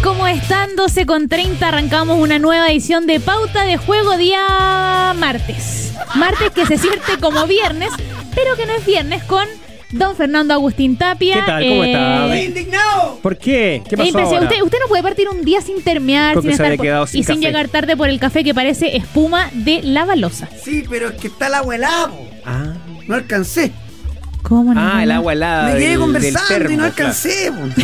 tal? ¿Cómo están? 12 con 30 arrancamos una nueva edición de Pauta de Juego día martes. Martes que se siente como viernes, pero que no es viernes con don Fernando Agustín Tapia. ¿Qué tal? ¿Cómo Eh, está? indignado! ¿Por qué? ¿Qué pasó ahora? Usted, usted no puede partir un día sin terminar, sin estar por- sin y sin llegar tarde por el café que parece espuma de la balosa. Sí, pero es que está el agua helada, po. Ah, No alcancé. ¿Cómo no? Ah, el agua helada. Me quedé del conversando termo, y no claro. alcancé, po.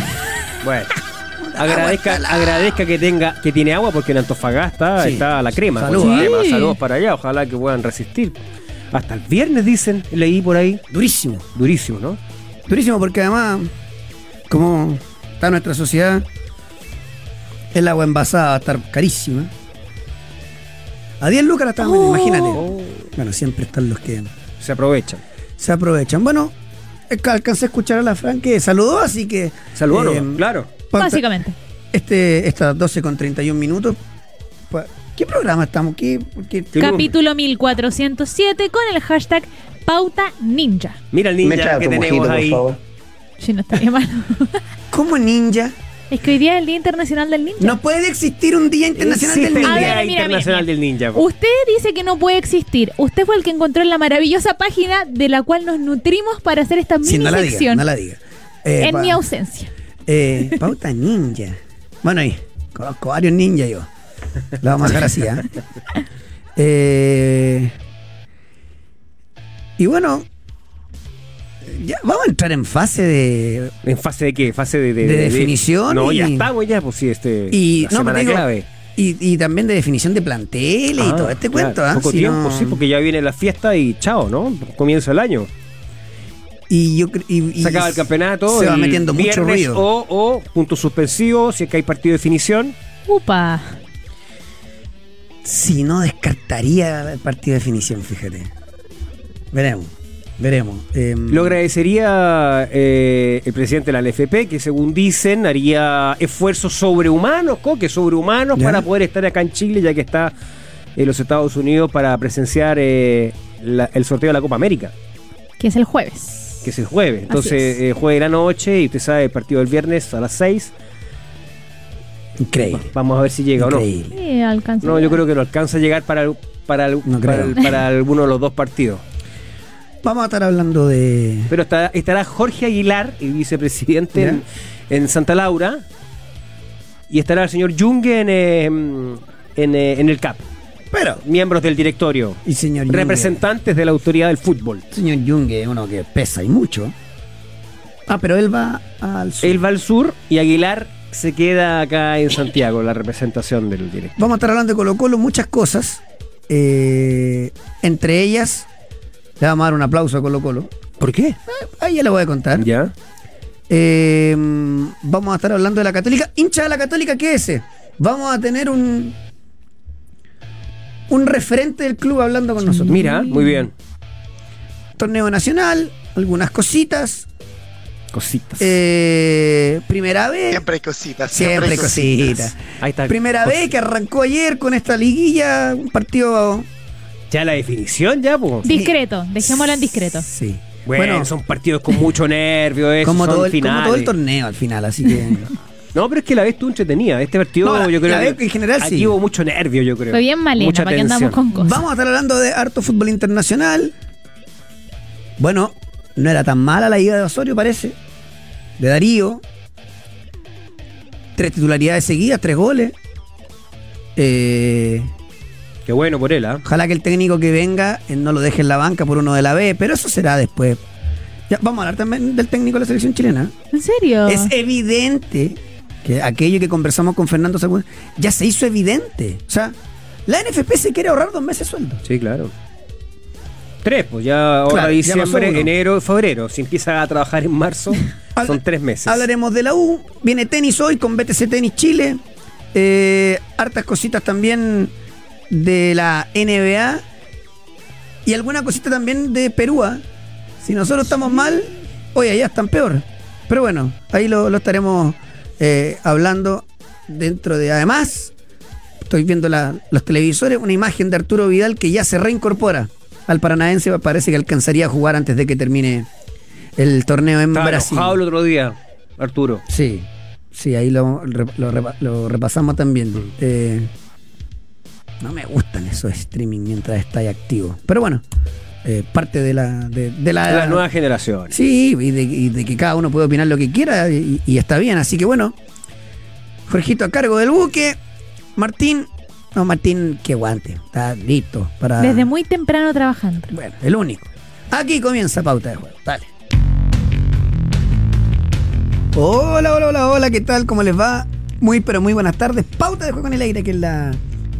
Bueno. Agradezca, agradezca que tenga que tiene agua porque en Antofagasta Sí. está la crema. Salud, con su ¿eh? crema. Saludos para allá, ojalá que puedan resistir. Hasta el viernes dicen, leí por ahí. Durísimo. Durísimo, ¿no? Durísimo porque además, como está nuestra sociedad, el agua envasada va a estar carísima. A 10 lucas la estamos vendiendo, imagínate. Oh, Bueno, siempre están los que se aprovechan. se aprovechan. Bueno, alcancé a escuchar a la Fran que saludó, así que. Saludos, eh, claro. Básicamente. Este, estas 12 con 31 minutos. ¿Qué programa estamos? ¿Qué, ¿Qué Capítulo 1407 con el hashtag Pauta Ninja. Mira el ninja que tenemos mojito, por ahí. favor. Sí, no estaría mal. ¿Cómo ninja? es que hoy día es el Día Internacional del Ninja. No puede existir un Día Internacional Existe del el Ninja. ver, Día mira, Internacional mira, del Ninja. po. Usted dice que no puede existir. Usted fue el que encontró en la maravillosa página de la cual nos nutrimos para hacer esta mini Sí, no la diga, sección no la diga. Eh, en pa- mi ausencia. Eh, pauta ninja. Bueno, ahí, conozco varios ninjas yo. La vamos a dejar así, ¿ah? Eh, y bueno, ya vamos a entrar en fase de. ¿En fase de qué? ¿Fase de, De definición No, ya y- estamos ya, pues sí, este. Y, la no, digo, clave. y, y también de definición de planteles y Ah, todo este claro, cuento, ¿ah? Poco Si tiempo, no- sí, porque ya viene la fiesta y chao, ¿no? Comienza el año. Y yo y, y Se acaba el campeonato. Se va metiendo mucho viernes ruido. O, o punto suspensivo, si es que hay partido de definición. Upa. Si no descartaría el partido de definición, fíjate. Veremos, veremos. Em, Lo agradecería eh, el presidente de la LFP, que según dicen haría esfuerzos sobrehumanos, coques sobrehumanos, Ya. para poder estar acá en Chile, ya que está en los Estados Unidos para presenciar eh, la- el sorteo de la Copa América, Que es el jueves. Que es el jueves. Entonces, es. eh, jueves de la noche y usted sabe, el partido del viernes a las 6. Increíble. Vamos a ver si llega o no. Sí, alcanza. No, yo creo que no alcanza a llegar para, para, No para, para alguno de los dos partidos. Vamos a estar hablando de. Pero está- estará Jorge Aguilar, el vicepresidente en, en Santa Laura, y estará el señor Junge en, eh, en, eh, en el CAP, Pero. miembros del directorio, Y señor Junge. representantes de la autoridad del fútbol. Señor Junge es uno que pesa y mucho. Ah, pero él va al sur. Él va al sur y Aguilar se queda acá en Santiago, la representación del directorio. Vamos a estar hablando de Colo Colo, muchas cosas. Eh, entre ellas, le vamos a dar un aplauso a Colo Colo. ¿Por qué? Ahí ya le voy a contar. Ya. Eh, vamos a estar hablando de la Católica. Hincha de la Católica, ¿qué es ese? Vamos a tener un. Un referente del club hablando con nosotros. Mira, muy bien. Torneo nacional, algunas cositas. Cositas. Eh, primera vez. Siempre hay cositas. Siempre hay cositas. Ahí está. Primera vez que arrancó ayer con esta liguilla, un partido. Ya la definición, ya, pues. Discreto, dejémoslo en discreto. Sí. Bueno, son partidos con mucho nervio, eso, como, son todo el, como todo el torneo al final, así que. No, pero es que la vez tú entretenida. Este partido, No, la- yo creo la que vez en general aquí sí. hubo mucho nervio, yo creo. Fue bien malena, Mucha para que andamos con cosas. Vamos a estar hablando de harto fútbol internacional. Bueno, no era tan mala la ida de Osorio, parece. De Darío. Tres titularidades seguidas, tres goles. Eh, Qué bueno por él, ¿ah? ojalá que el técnico que venga eh, no lo deje en la banca por uno de la B, pero eso será después. Ya, vamos a hablar también del técnico de la selección chilena. ¿En serio? Es evidente que aquello que conversamos con Fernando Sagún ya se hizo evidente. O sea, la NFP se quiere ahorrar dos meses de sueldo. Sí, claro. Tres, pues ya ahora Claro, ya diciembre, uno. enero, febrero. Si empieza a trabajar en marzo, son tres meses. Hablaremos de la U. Viene tenis hoy con BTC Tenis Chile. Eh, hartas cositas también de la NBA. Y alguna cosita también de Perú. ¿ah? Si nosotros estamos mal, hoy allá están peor. Pero bueno, ahí lo, lo estaremos eh, hablando dentro de. Además, estoy viendo la- los televisores, una imagen de Arturo Vidal que ya se reincorpora al Paranaense. Parece que alcanzaría a jugar antes de que termine el torneo en Estaba Brasil. el otro día, Arturo. Sí. Sí, ahí lo, lo repa- lo repasamos también. Eh, no me gustan esos streaming mientras está ahí activo. Pero bueno, eh, parte de la, de, de la, De las nuevas generaciones. Sí, y de, y de que cada uno puede opinar lo que quiera y, y está bien. Así que bueno, Jorgito a cargo del buque. Martín, no, Martín, que aguante. Está listo para. Desde muy temprano trabajando. Bueno, el único. Aquí comienza pauta de juego. Dale. Hola, hola, hola, hola, ¿qué tal? ¿Cómo les va? Muy, pero muy buenas tardes. Pauta de juego en el aire, que es la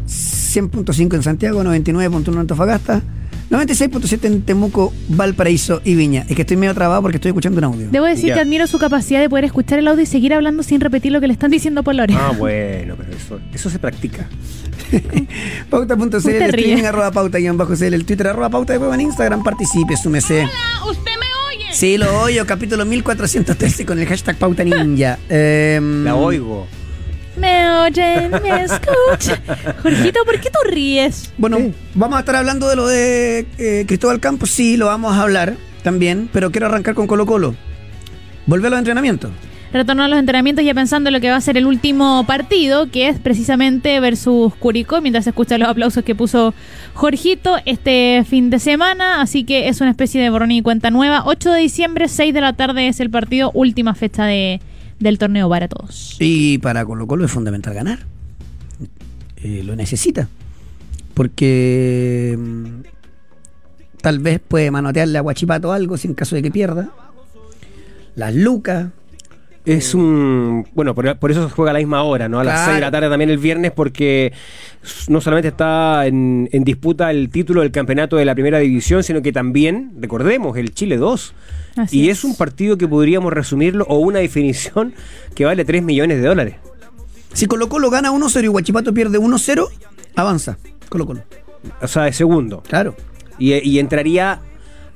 100.5 en Santiago, 99.1 en Antofagasta, 96.7 en Temuco, Valparaíso y Viña. Es que estoy medio trabado porque estoy escuchando un audio. Debo decir Ya. que admiro su capacidad de poder escuchar el audio y seguir hablando sin repetir lo que le están diciendo por la oreja. Ah, bueno, pero eso, eso se practica. Pauta.cl, el Usted ríe. streaming arroba pauta guion bajo CL, el Twitter arroba pauta en Instagram, participe, súmese. ¿Usted me oye? Sí, lo oyo, capítulo 1413 con el hashtag pauta ninja. Em, La oigo. Me oyen, me escuchan. Jorgito, ¿por qué tú ríes? Bueno, vamos a estar hablando de lo de eh, Cristóbal Campos, sí, lo vamos a hablar también, pero quiero arrancar con Colo Colo. Volver a los entrenamientos. Retornó a los entrenamientos ya pensando en lo que va a ser el último partido, que es precisamente versus Curicó, mientras se escuchan los aplausos que puso Jorgito este fin de semana. Así que es una especie de borrón y cuenta nueva. 8 de diciembre, 6 de la tarde es el partido, última fecha de, del torneo para todos. Y para Colo Colo es fundamental ganar. Eh, lo necesita. Porque mm, tal vez puede manotearle a Guachipato algo si en caso de que pierda. Las lucas. Es un. Bueno, por, por eso se juega a la misma hora, ¿no? A las Claro. 6 de la tarde también el viernes, porque no solamente está en, en disputa el título del campeonato de la primera división, sino que también, recordemos, el Chile 2. Así y es. es un partido que podríamos resumirlo, o una definición que vale 3 millones de dólares. Si Colo Colo gana 1-0 y Guachipato pierde 1-0, avanza. Colo Colo. O sea, de segundo. Claro. Y, y entraría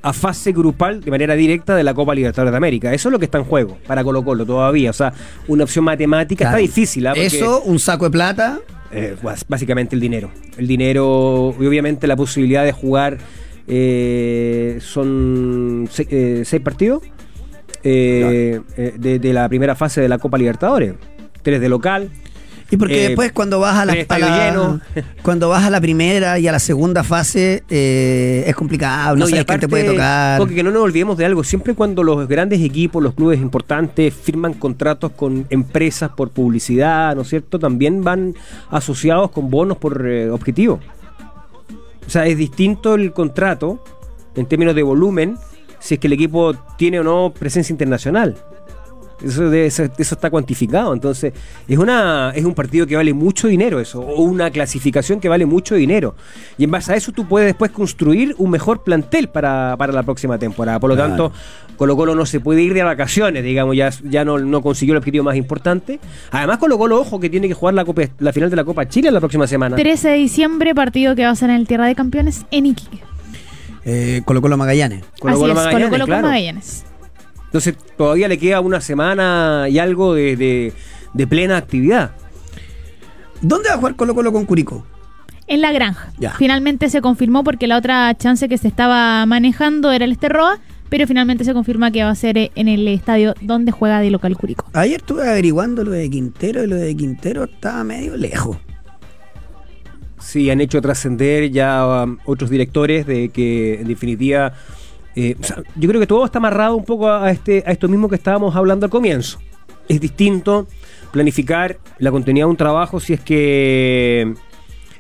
a fase grupal de manera directa de la Copa Libertadores de América. Eso es lo que está en juego para Colo Colo todavía. O sea, una opción matemática Claro. está difícil. ¿ah? Porque- Eso, un saco de plata. Eh, básicamente el dinero. El dinero y obviamente la posibilidad de jugar eh, son se- eh, seis partidos eh, eh, de, de la primera fase de la Copa Libertadores. Tres de local. Y porque Eh, después cuando vas a la, a la- cuando vas a la primera y a la segunda fase eh, es complicado, no, y sabes te aparte, puede tocar. Porque que no nos olvidemos de algo. Siempre cuando los grandes equipos, los clubes importantes firman contratos con empresas por publicidad, ¿no es cierto? También van asociados con bonos por objetivo. O sea, es distinto el contrato en términos de volumen si es que el equipo tiene o no presencia internacional. Eso, debe ser- eso está cuantificado. Entonces, es una es un partido que vale mucho dinero eso, o una clasificación que vale mucho dinero. Y en base a eso tú puedes después construir un mejor plantel para, para la próxima temporada. Por lo Claro. tanto, Colo Colo no se puede ir de vacaciones, digamos, ya, ya no, no consiguió el objetivo más importante. Además, Colo Colo, ojo, que tiene que jugar la, Copa- la final de la Copa Chile la próxima semana. 13 de diciembre, partido que va a ser en el Tierra de Campeones en Iquique. Eh, Colo Colo Magallanes. Colo Colo es, Magallanes, Colo Colo con claro. Magallanes. Entonces, todavía le queda una semana y algo de, de- de plena actividad. ¿Dónde va a jugar Colo Colo con Curicó? En la granja. Ya. Finalmente se confirmó porque la otra chance que se estaba manejando era el Esterroa, pero finalmente se confirma que va a ser eh, en el estadio donde juega de local Curicó. Ayer estuve averiguando lo de Quintero y lo de Quintero estaba medio lejos. Sí, han hecho trascender ya um, otros directores de que en definitiva eh, o sea, yo creo que todo está amarrado un poco a, este, a esto mismo que estábamos hablando al comienzo. Es distinto planificar la continuidad de un trabajo si es que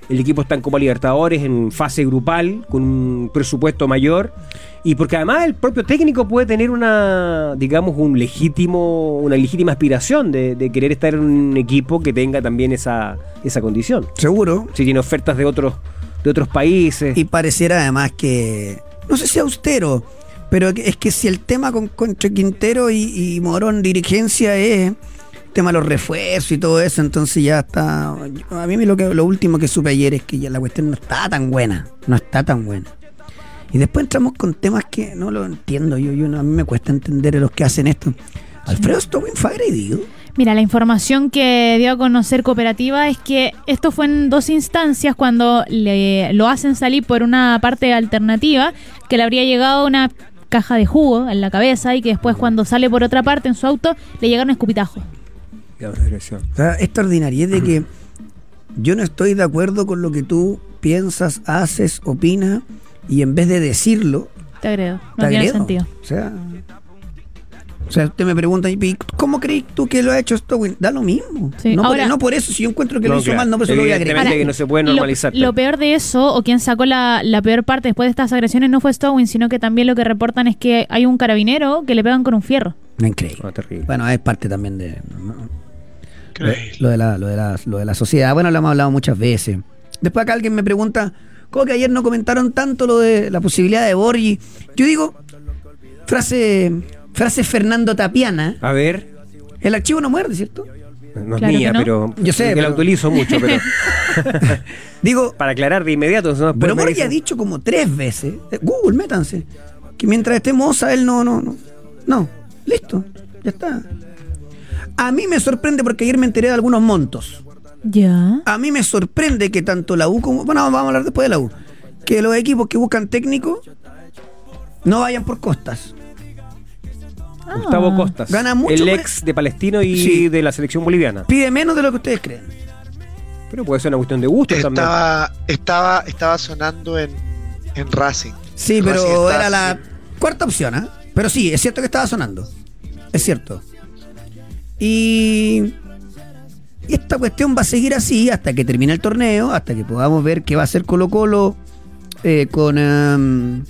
el equipo está en Copa Libertadores, en fase grupal, con un presupuesto mayor, y porque además el propio técnico puede tener una, digamos, un legítimo, una legítima aspiración de, de querer estar en un equipo que tenga también esa, esa condición. Seguro. Si tiene ofertas de otros, de otros países. Y pareciera además que, no sé si austero, pero es que si el tema con, con entre Quintero y, y Morón dirigencia es el tema de los refuerzos y todo eso, entonces ya está... A mí lo, que, lo último que supe ayer es que ya la cuestión no está tan buena, no está tan buena. Y después entramos con temas que no lo entiendo, yo, yo no- a mí me cuesta entender a los que hacen esto. Alfredo fue agredido. Mira, la información que dio a conocer Cooperativa es que esto fue en dos instancias cuando le, lo hacen salir por una parte alternativa, que le habría llegado una caja de jugo en la cabeza y que después cuando sale por otra parte en su auto le llegaron escupitajos. Sea, extraordinaria es de que yo no estoy de acuerdo con lo que tú piensas, haces, opinas, y en vez de decirlo, Te agredo. te No tiene sentido. O sea, o sea, usted me pregunta, ¿y cómo crees tú que lo ha hecho esto? güey? Da lo mismo. Sí, No, ahora- por, no por eso, si yo encuentro que lo No, hizo claro. mal, no por eso lo voy a agregar. que no se puede lo- normalizar. Lo, peor de eso, o quien sacó la, la peor parte después de estas agresiones, no fue Stowin, sino que también lo que reportan es que hay un carabinero que le pegan con un fierro. No, increíble. Ah, terrible. Bueno, es parte también de lo de, la, lo, de la, lo de la sociedad. Bueno, lo hemos hablado muchas veces. Después acá alguien me pregunta, ¿cómo que ayer no comentaron tanto lo de la posibilidad de Borgi? Yo digo, frase, frase Fernando Tapiana, A ver, el archivo no muerde, ¿cierto? no es Claro mía, que no. pero Yo sé, que pero- la utilizo mucho, pero Digo, para aclarar de inmediato, no pero Borgi dicen- ha dicho como tres veces, eh, Google, métanse, que mientras esté Moza, él no, no, no. No, listo, ya está. A mí me sorprende porque ayer me enteré de algunos montos. Ya. A mí me sorprende que tanto la U como. Bueno, vamos a hablar después de la U. Que los equipos que buscan técnicos no vayan por costas. Gustavo Costas, Gana mucho el ex de Palestino y Sí. de la selección boliviana. Pide menos de lo que ustedes creen. Pero puede ser una cuestión de gusto también. Estaba, estaba, estaba sonando en, en Racing. Sí, pero era la cuarta opción, ¿ah? Pero sí, es cierto que estaba sonando. Es cierto. Y. y esta cuestión va a seguir así hasta que termine el torneo, hasta que podamos ver qué va a hacer Colo Colo eh, con, em,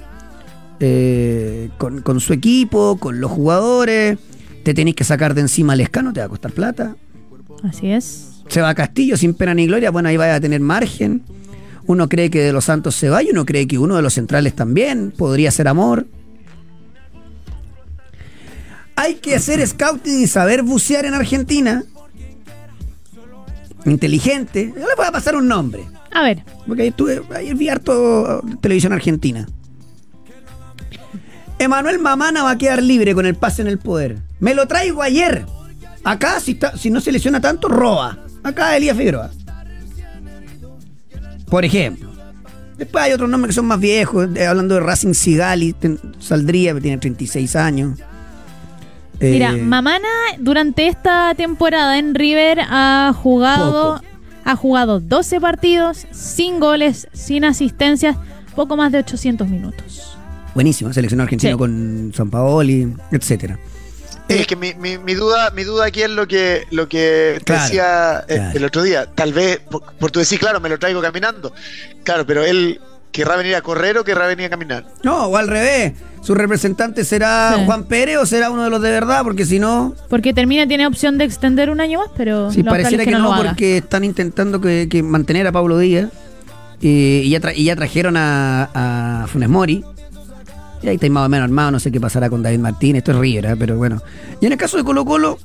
eh, con, con su equipo, con los jugadores. Te tenéis que sacar de encima al escano, te va a costar plata. Así es. Se va a Castillo sin pena ni gloria, bueno, ahí vaya a tener margen. Uno cree que de los Santos se va y uno cree que uno de los centrales también podría ser amor. Hay que hacer scouting y saber bucear en Argentina. Inteligente. Yo le voy a pasar un nombre. A ver. Porque ayer, tuve, ayer vi harto televisión argentina. Emanuel Mamana va a quedar libre con el pase en el poder. Me lo traigo ayer. Acá, si, está, si no se lesiona tanto, roba. Acá Elías Figueroa. Por ejemplo. Después hay otros nombres que son más viejos. eh, hablando de Racing Sigali, ten- saldría, tiene 36 años. Mira, Eh, Mamana durante esta temporada en River ha jugado Poco. ha jugado 12 partidos, sin goles, sin asistencias, poco más de 800 minutos. Buenísimo, seleccionado argentino Sí. con San Paoli, etcétera. Es que mi, mi, mi duda, mi duda aquí es lo que, lo que te Claro, decía eh, claro. el otro día. Tal vez, por, por tu decir, claro, me lo traigo caminando. Claro, pero él querrá venir a correr o querrá venir a caminar. No, o al revés. ¿Su representante será Sí. Juan Pérez o será uno de los de verdad? Porque si no, Porque termina tiene opción de extender un año más, pero actual pareciera que, no, porque están intentando que, que mantener a Pablo Díaz y, y ya, tra- y ya trajeron a, a Funes Mori. Y ahí está más o menos armado, no sé qué pasará con David Martínez, esto es River, ¿eh? pero bueno. Y en el caso de Colo Colo,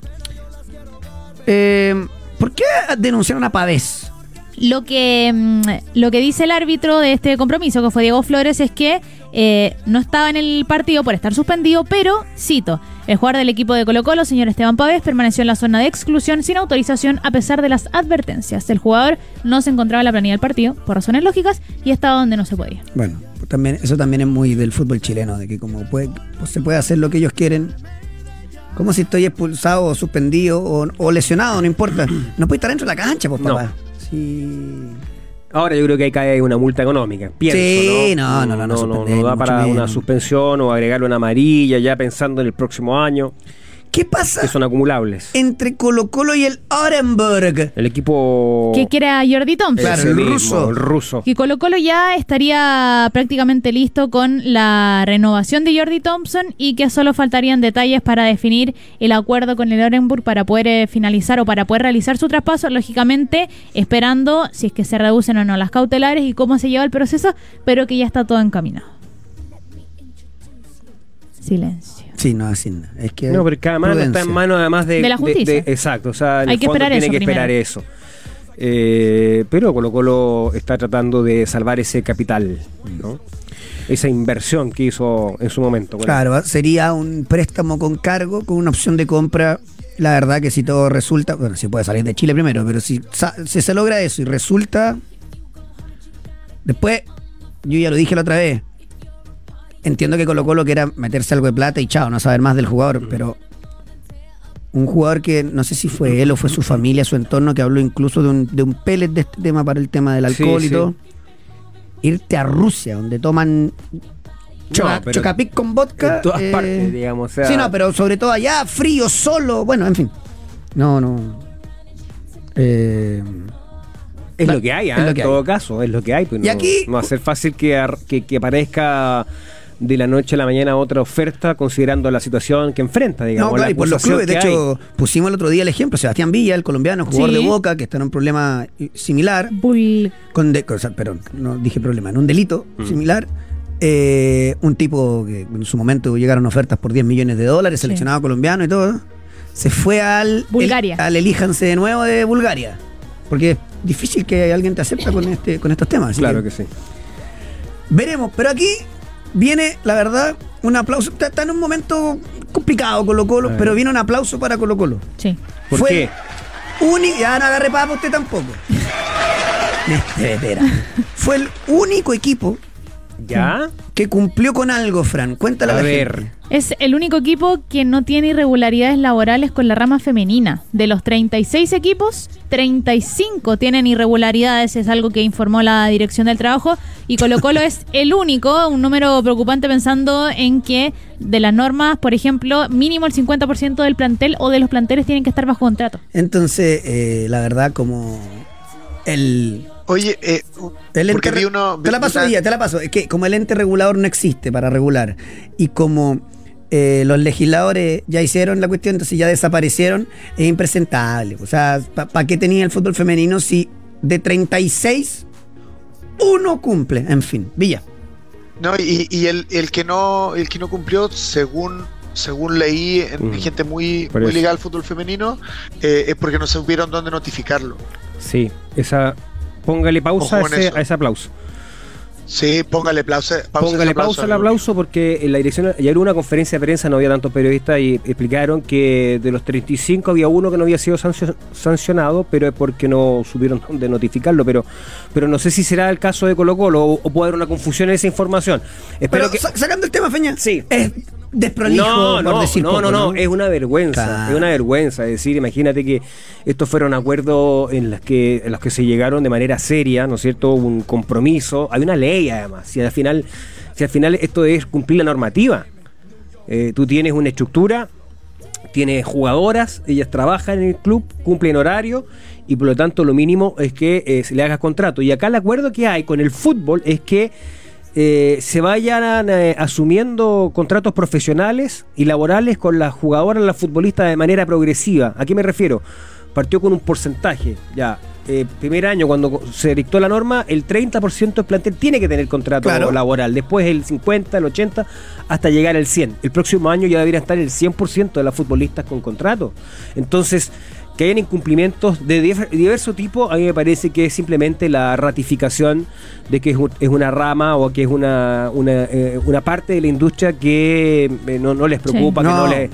eh, ¿por qué denunciaron a Pavés? Lo que, mm, lo que dice el árbitro de este compromiso, que fue Diego Flores, es que eh, no estaba en el partido por estar suspendido, pero, cito, el jugador del equipo de Colo Colo, señor Esteban Pavés, permaneció en la zona de exclusión sin autorización a pesar de las advertencias. El jugador no se encontraba en la planilla del partido, por razones lógicas, y estaba donde no se podía. Bueno, también, eso también es muy del fútbol chileno, de que como puede, pues se puede hacer lo que ellos quieren. Como si estoy expulsado o suspendido o, o lesionado, no importa. No puede estar dentro de la cancha, pues No. papá. Sí. Ahora yo creo que ahí cae una multa económica. Pienso, Sí, ¿no? no, no, no, no no, suspender, da para una suspensión o agregarle una amarilla ya pensando en el próximo año, ¿Qué pasa que son acumulables. entre Colo Colo y el Orenburg? El equipo Que quiere a Jordi Thompson. Claro, el mismo, ruso. el ruso. Que Colo Colo ya estaría prácticamente listo con la renovación de Jordi Thompson y que solo faltarían detalles para definir el acuerdo con el Orenburg para poder eh, finalizar o para poder realizar su traspaso, lógicamente esperando si es que se reducen o no las cautelares y cómo se lleva el proceso, pero que ya está todo encaminado. Silencio. Sí, no, así no. Es que No, pero cada mano está en manos además de, De la justicia. exacto, o sea, en Hay el que fondo tiene eso que esperar primero. eso. Eh, pero Colo Colo está tratando de salvar ese capital, ¿no? Esa inversión que hizo en su momento. Claro, sería un préstamo con cargo, con una opción de compra. La verdad que si todo resulta, bueno, si puede salir de Chile primero, pero si, sa- si se logra eso y resulta, después, yo ya lo dije la otra vez, entiendo que Colo Colo quiera meterse algo de plata y chao, no saber más del jugador, pero un jugador que no sé si fue él o fue su familia, su entorno, que habló incluso de un, de un pellet de este tema para el tema del Sí, alcohol y sí. todo. Irte a Rusia, donde toman chocapic con vodka. en todas eh, partes, digamos, o sea- sí, no, pero sobre todo allá, frío, solo. Bueno, en fin. No, no. Eh, Es La- lo que hay, es lo en que todo caso, es lo que hay. pues Y no, aquí- no va a ser fácil que, que, que aparezca de la noche a la mañana otra oferta considerando la situación que enfrenta, digamos. no, claro, la y por los clubes. De hay. hecho, pusimos el otro día el ejemplo. Sebastián Villa, el colombiano, jugador Sí. de Boca, que está en un problema eh, similar. Bull- con de, o sea, perdón, no dije problema, en un delito Mm. similar. eh, un tipo que en su momento llegaron ofertas por 10 millones de dólares, Sí. seleccionado colombiano y todo. Se fue al. Bulgaria. el- al elíjanse de nuevo de Bulgaria. Porque es difícil que alguien te acepte con, este, con estos temas. Claro que que sí. Veremos, pero aquí viene, la verdad, un aplauso. Está, está en un momento complicado Colo Colo, ver. pero viene un aplauso para Colo Colo. Sí. ¿Por Fue qué? Único, ya no agarre papa usted tampoco. Este. Fue el único equipo ¿Ya? que cumplió con algo, Fran. Cuéntale a, A la ver. gente. Es el único equipo que no tiene irregularidades laborales con la rama femenina. De los 36 equipos, 35 tienen irregularidades, es algo que informó la Dirección del Trabajo. Y Colo Colo es el único, un número preocupante pensando en que de las normas, por ejemplo, mínimo el 50% del plantel o de los planteles tienen que estar bajo contrato. Entonces, eh, la verdad, como el, Oye, eh, el porque ente vi uno. Te la paso, una- Villa, te la paso. Es que como el ente regulador no existe para regular y como eh, los legisladores ya hicieron la cuestión, entonces ya desaparecieron, es impresentable. O sea, ¿para qué tenía el fútbol femenino si de 36 uno cumple? En fin, Villa. No, y, y el, el que no el que no cumplió, según según leí en Mm. gente muy, muy ligada al fútbol femenino, eh, es porque no supieron dónde notificarlo. Sí, esa. Póngale pausa a ese, eso. a ese aplauso. Sí, póngale pausa. pausa Póngale ese pausa al aplauso porque en la dirección, ayer hubo una conferencia de prensa, no había tantos periodistas y explicaron que de los 35 había uno que no había sido sancio- sancionado, pero es porque no supieron dónde notificarlo. Pero, pero no sé si será el caso de Colo Colo o, o puede haber una confusión en esa información. Espero Pero que. sa- sacando el tema, Feña. Sí. Es desprolijo, No, por no, decir no, poco, no, no, es una vergüenza, Claro. es una vergüenza. Es decir, imagínate que estos fueron acuerdos en los que, en los que se llegaron de manera seria, ¿no es cierto? Un compromiso, hay una ley además. Si al final, si al final esto es cumplir la normativa, Eh, tú tienes una estructura, tienes jugadoras, ellas trabajan en el club, cumplen horario y por lo tanto lo mínimo es que eh, se le haga contrato. Y acá el acuerdo que hay con el fútbol es que eh, se vayan eh, asumiendo contratos profesionales y laborales con las jugadoras, las futbolistas de manera progresiva. ¿A qué me refiero? Partió con un porcentaje, ya. eh, primer año, cuando se dictó la norma, el 30% del plantel tiene que tener contrato Claro. laboral. Después el 50, el 80, hasta llegar al 100. El próximo año ya debería estar el 100% de las futbolistas con contrato. Entonces, que hayan incumplimientos de diver- diverso tipo, a mí me parece que es simplemente la ratificación de que es, un- es una rama o que es una, una, eh, una parte de la industria que eh, no, no les preocupa, Sí. que No. les...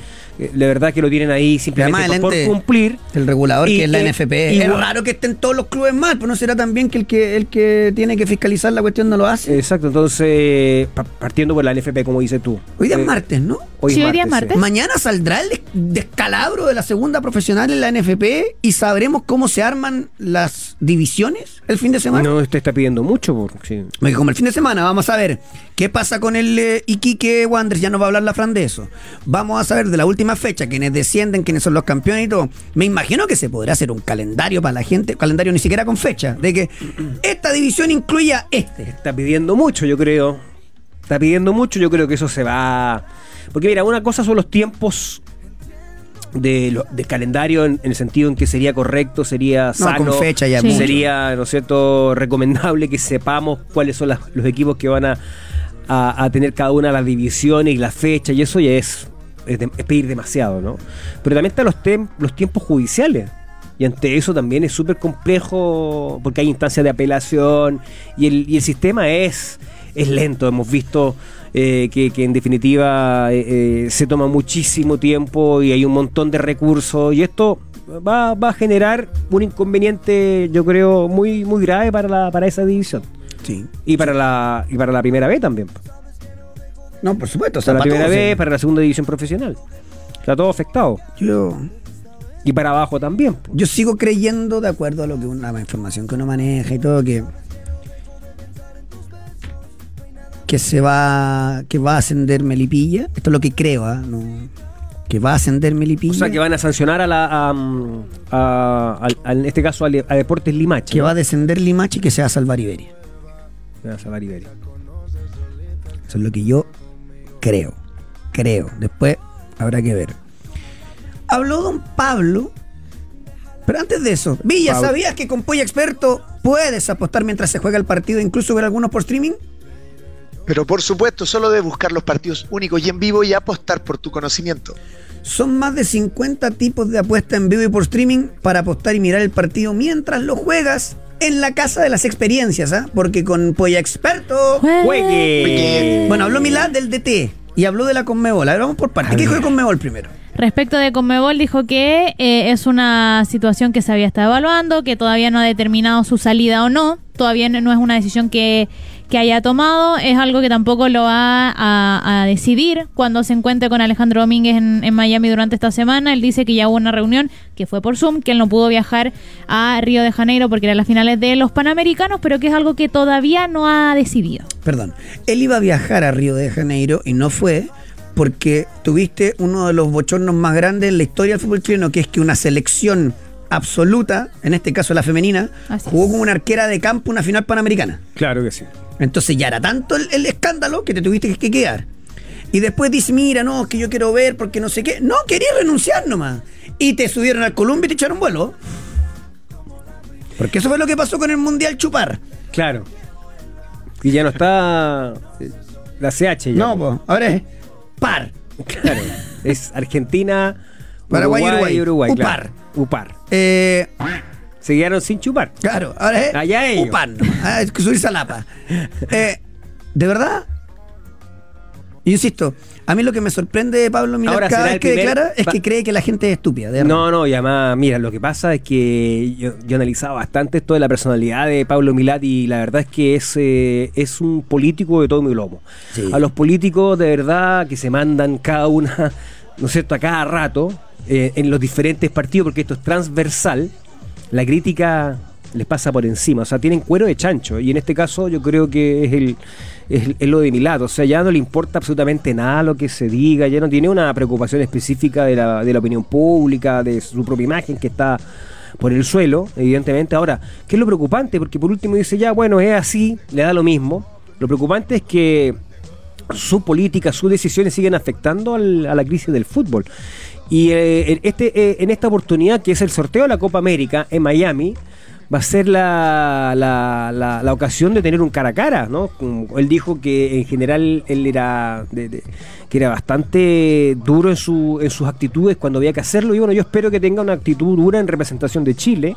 La verdad que lo tienen ahí simplemente además por, por cumplir. El regulador Y que es la NFP. y es raro que estén todos los clubes mal, pues no será también que el que el que tiene que fiscalizar la cuestión no lo hace. Exacto, entonces, pa- partiendo por la NFP, como dices tú. Hoy día es Eh, martes, ¿no? Sí, hoy día es martes. Mañana saldrá el des- descalabro de la segunda profesional en la NFP y sabremos cómo se arman las divisiones el fin de semana. No, usted está pidiendo mucho. Porque, sí. Como el fin de semana, vamos a ver qué pasa con el eh, Iquique Wanderers, ya no va a hablar la Fran de eso. Vamos a saber de la última fecha, quienes descienden, quiénes son los campeones y todo. Me imagino que se podrá hacer un calendario para la gente, calendario ni siquiera con fecha, de que esta división incluya este. Está pidiendo mucho, yo creo. Está pidiendo mucho, yo creo que eso se va. Porque mira, una cosa son los tiempos de, lo- de calendario en, en el sentido en que sería correcto, sería sano, con fecha ya Sí. sería, ¿no es cierto?, recomendable que sepamos cuáles son las- los equipos que van a, a- a tener cada una de las divisiones y la fecha, y eso ya es, es, de- es pedir demasiado, ¿no? Pero también están los, tem- los tiempos judiciales. Y ante eso también es súper complejo porque hay instancias de apelación y el, y el sistema es, es lento. Hemos visto eh, que, que en definitiva eh, eh, se toma muchísimo tiempo y hay un montón de recursos y esto va, va a generar un inconveniente yo creo muy, muy grave para, la, para esa división. Sí. Y para la, y para la primera B también. No, por supuesto. Para la primera B, sí. para la segunda división profesional. Está todo afectado. Yo, Y para abajo también. Yo sigo creyendo, de acuerdo a lo que una la información que uno maneja y todo, que que se va que va a ascender Melipilla. Esto es lo que creo, ¿ah? No- que va a ascender Melipilla. O sea que van a sancionar a la a, mm, a- en este caso a, Deportes Limache. que ¿no? va a descender Limache y que se va a salvar Iberia. Va a salvar Iberia. Eso es lo que yo creo. Creo. Después habrá que ver. Habló don Pablo. Pero antes de eso, Villa, Pablo. ¿sabías que con Polla Experto puedes apostar mientras se juega el partido, incluso ver algunos por streaming? Pero por supuesto, solo debes buscar los partidos únicos y en vivo y apostar por tu conocimiento. Son más de 50 tipos de apuesta en vivo y por streaming para apostar y mirar el partido mientras lo juegas en la casa de las experiencias, ¿ah? Porque con Polla Experto. ¡Juegue! Bueno, habló Milad del DT y habló de la Conmebol. A ver, vamos por partes. ¿Qué dijo de Conmebol primero? Respecto de Conmebol, dijo que eh, es una situación que se había estado evaluando, que todavía no ha determinado su salida o no. Todavía no es una decisión que, que haya tomado. Es algo que tampoco lo va a, a decidir cuando se encuentre con Alejandro Domínguez en, en Miami durante esta semana. Él dice que ya hubo una reunión que fue por Zoom, que él no pudo viajar a Río de Janeiro porque eran las finales de los Panamericanos, pero que es algo que todavía no ha decidido. Perdón. Él iba a viajar a Río de Janeiro y no fue porque tuviste uno de los bochornos más grandes en la historia del fútbol chileno, que es que una selección absoluta, en este caso la femenina, Así jugó es. como una arquera de campo una final panamericana. Claro que sí. Entonces ya era tanto el, el escándalo que te tuviste que quedar. Y después dice, mira, no, es que yo quiero ver porque no sé qué. No, quería renunciar nomás. Y te subieron al Columbia y te echaron vuelo. Porque eso fue lo que pasó con el Mundial Chupar. Claro. Y ya no está eh, la CH ya. No, pues, ahora es par. Claro. Es Argentina, Paraguay Uruguay. y Uruguay. Upar. claro. Upar. Eh, Se quedaron sin chupar. claro, ahora es Allá ellos. Ah, es que subirse a Lapa. Eh, ¿De verdad? Insisto, a mí lo que me sorprende de Pablo Milar cada vez que declara es que cree que la gente es estúpida. de. No, no, y además, mira, lo que pasa es que yo, yo he analizado bastante esto de la personalidad de Pablo Milat y la verdad es que es, eh, es un político de todo mi lomo. Sí. A los políticos de verdad que se mandan cada una, ¿no es cierto?, a cada rato eh, en los diferentes partidos, porque esto es transversal, la crítica les pasa por encima, o sea, tienen cuero de chancho y en este caso yo creo que es el es, lo de Milat, o sea, ya no le importa absolutamente nada lo que se diga, ya no tiene una preocupación específica de la, de la opinión pública, de su propia imagen que está por el suelo, evidentemente. Ahora, ¿qué es lo preocupante? Porque por último dice, ya, bueno, es así, le da lo mismo. Lo preocupante es que su política, sus decisiones siguen afectando al- a la crisis del fútbol. Y eh, este, eh, en esta oportunidad, que es el sorteo de la Copa América en Miami, va a ser la, la, la- la ocasión de tener un cara a cara, ¿no? Él dijo que en general él era de- que era bastante duro en, su, en sus actitudes cuando había que hacerlo. Y bueno, yo espero que tenga una actitud dura en representación de Chile,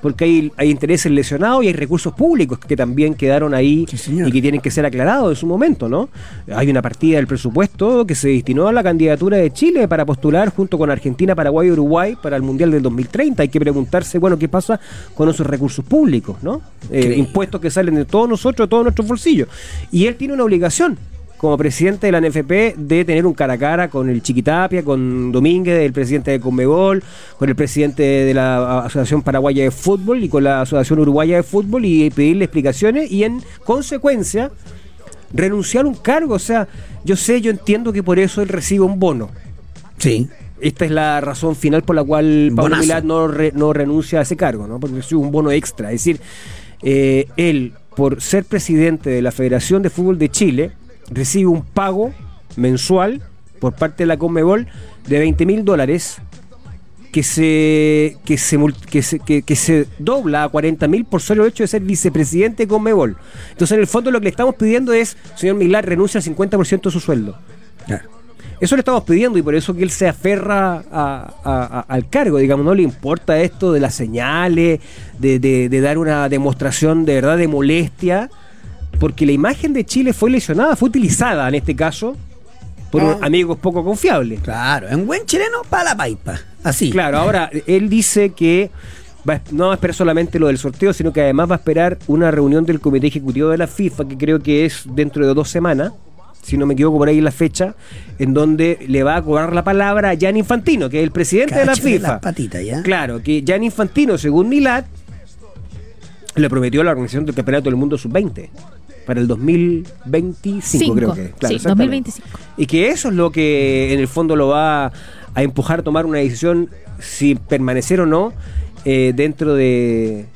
porque hay, hay intereses lesionados y hay recursos públicos que también quedaron ahí Sí, y que tienen que ser aclarados en su momento, ¿no? Hay una partida del presupuesto que se destinó a la candidatura de Chile para postular junto con Argentina, Paraguay y Uruguay para el Mundial del 2030. Hay que preguntarse, bueno, ¿qué pasa con esos recursos públicos, ¿no? Eh, impuestos que salen de todos nosotros, de todos nuestros bolsillos. Y él tiene una obligación como presidente de la NFP de tener un cara a cara con el Chiquitapia, con Domínguez, el presidente de Conmebol, con el presidente de la Asociación Paraguaya de Fútbol y con la Asociación Uruguaya de Fútbol y pedirle explicaciones y en consecuencia renunciar a un cargo. O sea, yo sé, yo entiendo que por eso él recibe un bono. Sí. Esta es la razón final por la cual Pablo Bonazo. Milat no, re- no renuncia a ese cargo, ¿no? Porque recibe un bono extra. Es decir, eh, él, por ser presidente de la Federación de Fútbol de Chile, recibe un pago mensual por parte de la Conmebol de 20 mil dólares que se, que se, que se, que, que se dobla a 40 mil por solo el hecho de ser vicepresidente de Conmebol. Entonces, en el fondo, lo que le estamos pidiendo es, señor Milat, renuncia al 50% de su sueldo. Claro. Eso le estamos pidiendo y por eso que él se aferra a- a- a- al cargo, digamos, no le importa esto de las señales, de, de- de dar una demostración de verdad de molestia, porque la imagen de Chile fue lesionada, fue utilizada en este caso por Ah. amigos poco confiables. Claro, en buen chileno, para la paipa. Así. Claro, ahora él dice que va no va a esperar solamente lo del sorteo, sino que además va a esperar una reunión del Comité Ejecutivo de la FIFA, que creo que es dentro de dos semanas, si no me equivoco por ahí la fecha, en donde le va a cobrar la palabra a Gianni Infantino, que es el presidente de la FIFA. las patitas, ¿ya? Claro, que Gianni Infantino, según Milad, le prometió a la organización del Campeonato del Mundo Sub-20 para el 2025, Cinco. creo que. Claro, Sí, exactamente. 2025. Y que eso es lo que en el fondo lo va a empujar a tomar una decisión si permanecer o no eh, dentro de,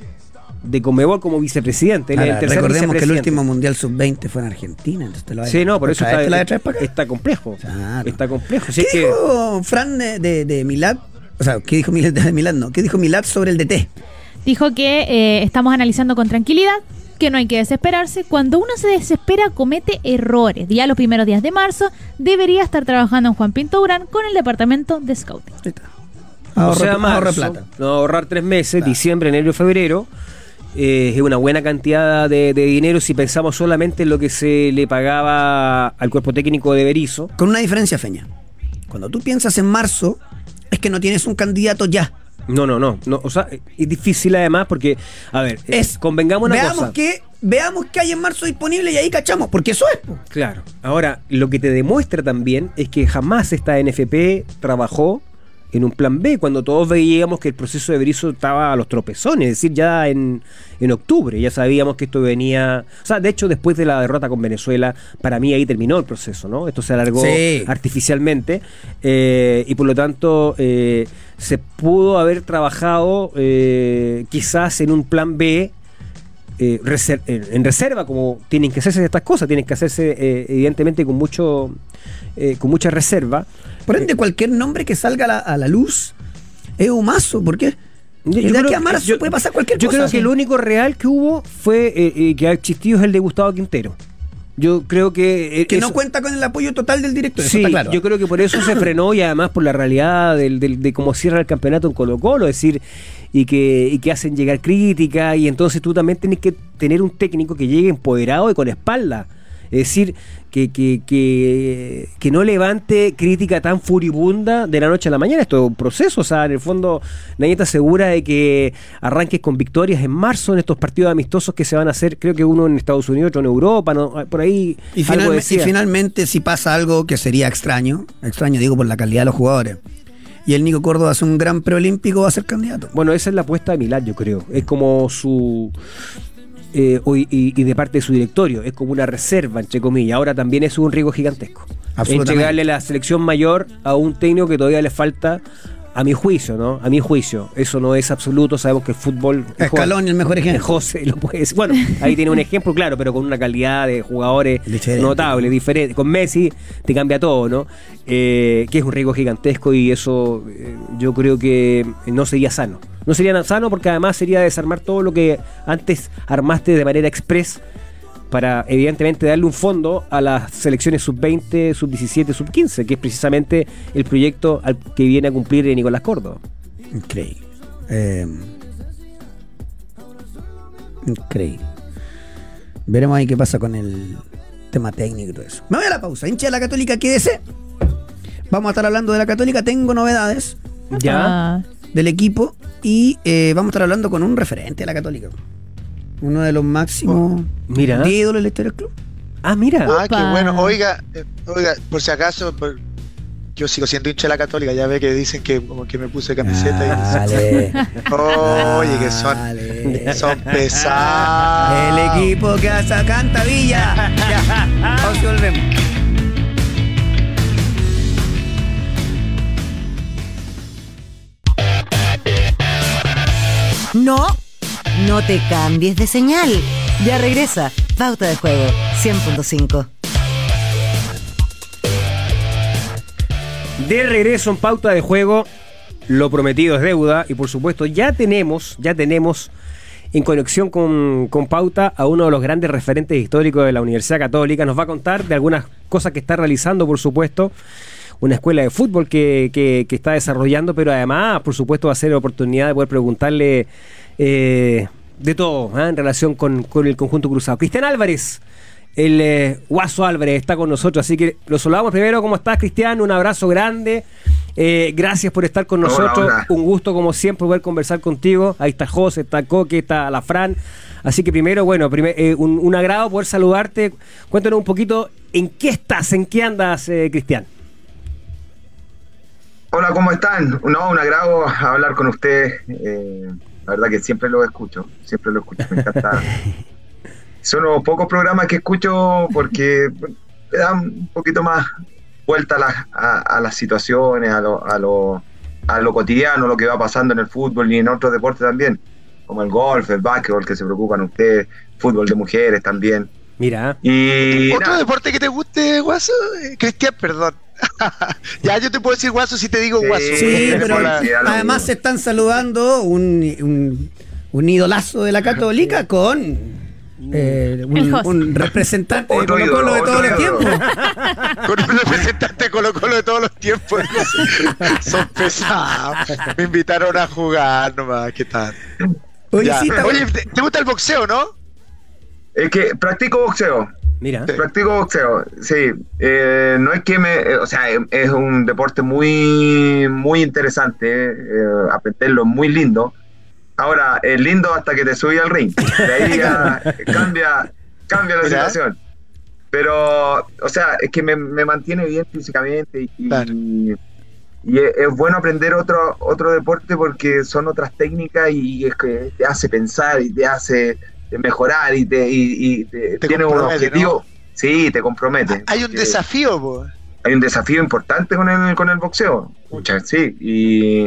de Conmebol como vicepresidente. El tercer recordemos que el último Mundial Sub-20 fue en Argentina. Entonces te lo Sí, no, por eso ¿Te la está, traes para acá? está complejo. Claro. Está complejo. Así ¿Qué dijo Fran de, de, de Milad? O sea, ¿qué dijo Milad de Milad? No, ¿qué dijo Milad sobre el DT? Dijo que eh, estamos analizando con tranquilidad, que no hay que desesperarse. Cuando uno se desespera, comete errores. Ya los primeros días de marzo debería estar trabajando en Juan Pinto Urán con el departamento de scouting. Ahí está. o Ahorra, sea, ahorra marzo, plata. no ahorrar tres meses, Claro. diciembre, enero y febrero. eh, es una buena cantidad de, de dinero si pensamos solamente en lo que se le pagaba al cuerpo técnico de Berizzo. Con una diferencia, Feña. Cuando tú piensas en marzo, es que no tienes un candidato ya. No, no, no, no. O sea, es difícil además porque, a ver, eh, Es, convengamos una veamos cosa. Que, veamos qué hay en marzo disponible y ahí cachamos, porque eso es. po. Claro. Ahora, lo que te demuestra también es que jamás esta NFP trabajó en un plan B, cuando todos veíamos que el proceso de Berizzo estaba a los tropezones, es decir, ya en, en octubre ya sabíamos que esto venía... O sea, de hecho, después de la derrota con Venezuela, para mí ahí terminó el proceso, ¿no? Esto se alargó Sí. artificialmente eh, y por lo tanto eh, se pudo haber trabajado eh, quizás en un plan B eh, reser- en reserva, como tienen que hacerse estas cosas, tienen que hacerse eh, evidentemente con mucho con mucha reserva. Por ende, cualquier nombre que salga a la, a la luz es humazo, porque Yo- yo creo que- yo- puede pasar cualquier Yo cosa. creo que sí. el único real que hubo fue eh, que ha existido es el de Gustavo Quintero. Yo creo que eh, que no eso- cuenta con el apoyo total del director, eso Sí, está claro. yo creo que por eso se frenó y además por la realidad del, del- de cómo cierra el campeonato en Colo Colo, es decir, y que, y que hacen llegar crítica y entonces tú también tienes que tener un técnico que llegue empoderado y con espalda. Es decir, que, que, que, que no levante crítica tan furibunda de la noche a la mañana. Esto es un proceso. O sea, en el fondo, nadie está segura de que arranques con victorias en marzo en estos partidos amistosos que se van a hacer, creo que uno en Estados Unidos, otro en Europa, ¿no? por ahí. Y, algo finalme- y finalmente, si pasa algo que sería extraño, extraño digo por la calidad de los jugadores, y el Nico Córdoba hace un gran preolímpico, va a ser candidato. Bueno, esa es la apuesta de Milán, yo creo. Es como su. Eh, y, y de parte de su directorio, es como una reserva, entre comillas. Ahora también es un riesgo gigantesco. Absolutamente. Entregarle la selección mayor a un técnico que todavía le falta, a mi juicio, ¿no? A mi juicio. Eso no es absoluto, sabemos que el fútbol. Escalón, el mejor ejemplo. José lo puede decir. Bueno, ahí tiene un ejemplo, claro, pero con una calidad de jugadores Diferente. notable, diferente. Con Messi te cambia todo, ¿no? Eh, que es un riesgo gigantesco y eso eh, yo creo que no sería sano. No sería sano porque además sería desarmar todo lo que antes armaste de manera express para evidentemente darle un fondo a las selecciones sub-20, sub-17, sub-15, que es precisamente el proyecto al que viene a cumplir Nicolás Córdoba. Increíble. Eh, increíble. Veremos ahí qué pasa con el tema técnico y todo eso. Me voy a la pausa. Hincha de la Católica, quédese. Vamos a estar hablando de la Católica. Tengo novedades ¿Ya? Ah, del equipo y eh, vamos a estar hablando con un referente de la Católica. Uno de los máximos Mira. ídolos de la historia del club. Ah, mira. Ah, qué bueno. Oiga, eh, oiga, por si acaso, por- yo sigo siendo hincha de la católica, ya ve que dicen que como que me puse camiseta Dale. y Oye, que son, Dale. son pesados. El equipo que hasta canta Villa. Ya. Vamos y volvemos. No, no te cambies de señal. Ya regresa. Pauta de juego 100.5. De regreso en pauta de juego, lo prometido es deuda y por supuesto ya tenemos, ya tenemos en conexión con, con pauta a uno de los grandes referentes históricos de la Universidad Católica. Nos va a contar de algunas cosas que está realizando, por supuesto, una escuela de fútbol que, que- que está desarrollando, pero además, por supuesto, va a ser la oportunidad de poder preguntarle eh, de todo ¿ah? en relación con, con el conjunto cruzado. Cristian Álvarez. El eh, Guaso Álvarez está con nosotros, así que lo saludamos primero. ¿Cómo estás, Cristian? Un abrazo grande eh, gracias por estar con nosotros. hola. Un gusto, como siempre, poder conversar contigo. Ahí está José, está Coque, está la Fran. Así que primero, bueno, primer- eh, un, un agrado poder saludarte. Cuéntanos un poquito en qué estás, en qué andas, eh, Cristian. Hola, ¿cómo están? No, un agrado hablar con ustedes. eh, la verdad que siempre lo escucho, siempre lo escucho, me encanta. Son los pocos programas que escucho porque le dan un poquito más vuelta a las, a, a las situaciones, a lo, a, lo, a lo cotidiano, lo que va pasando en el fútbol y en otros deportes también, como el golf, el básquetbol, que se preocupan ustedes, fútbol de mujeres también. Mira, Y ¿Otro nada, deporte que te guste, Guaso? Eh, Cristian, perdón. ya, yo te puedo decir Guaso si te digo Sí. Guaso. Sí, pero la- además se están saludando un, un, un idolazo de la Católica con eh, El un, representante de Colo Colo de todos los tiempos. Con un representante de Colo Colo de todos los tiempos. Son pesados. Me invitaron a jugar nomás. ¿Qué tal? Oye, Ya. sí, está Oye, bueno. ¿te, te gusta el boxeo, no? es que practico boxeo. Mira. Practico boxeo, sí. Eh, no es que me. eh, o sea, es, un deporte muy, muy interesante. eh, aprenderlo es muy lindo. Ahora, es lindo hasta que te subí al ring. De ahí ya cambia, cambia la Mira. situación. Pero, o sea, es que me, me mantiene bien físicamente y, Claro. y es, es bueno aprender otro, otro deporte porque son otras técnicas y es que te hace pensar y te hace mejorar y te, y, y te, Te tiene un objetivo. Sí, te compromete. Hay un desafío, po. Hay un desafío importante con el, con el boxeo. Pucha, sí. Y,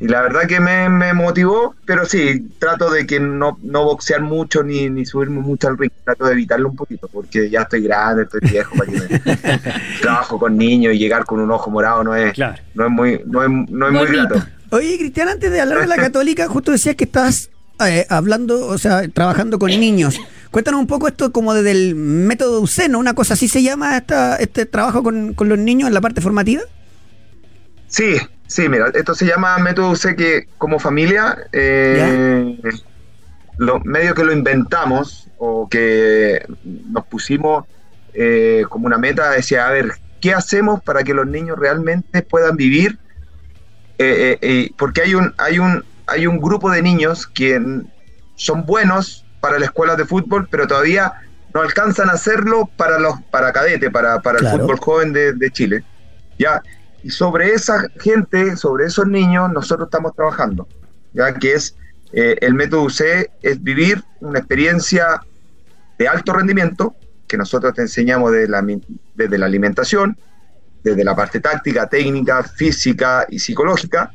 y la verdad que me, me motivó, pero sí, trato de que no, no boxear mucho ni, ni subirme mucho al ring. Trato de evitarlo un poquito, porque ya estoy grande, estoy viejo. Para que me- trabajo con niños y llegar con un ojo morado no es, Claro. no es muy, no es, no es muy Bonito. grato. Oye, Cristian, antes de hablar de la Católica, justo decías que estás eh, hablando, o sea, trabajando con niños. Cuéntanos un poco esto como desde el método Uceno, una cosa así se llama esta, este trabajo con, con los niños en la parte formativa. Sí, sí, mira, esto se llama método UC que como familia, eh, lo medio que lo inventamos o que nos pusimos eh, como una meta, decía, a ver, ¿qué hacemos para que los niños realmente puedan vivir? Eh, porque hay un, hay, un, hay un grupo de niños que son buenos para las escuelas de fútbol, pero todavía no alcanzan a hacerlo para los para cadete, para, para Claro. el fútbol joven de, de Chile. ¿ya? Y sobre esa gente, sobre esos niños, nosotros estamos trabajando, ya que es eh, el método UC, es vivir una experiencia de alto rendimiento, que nosotros te enseñamos de la desde la alimentación, desde la parte táctica, técnica, física y psicológica,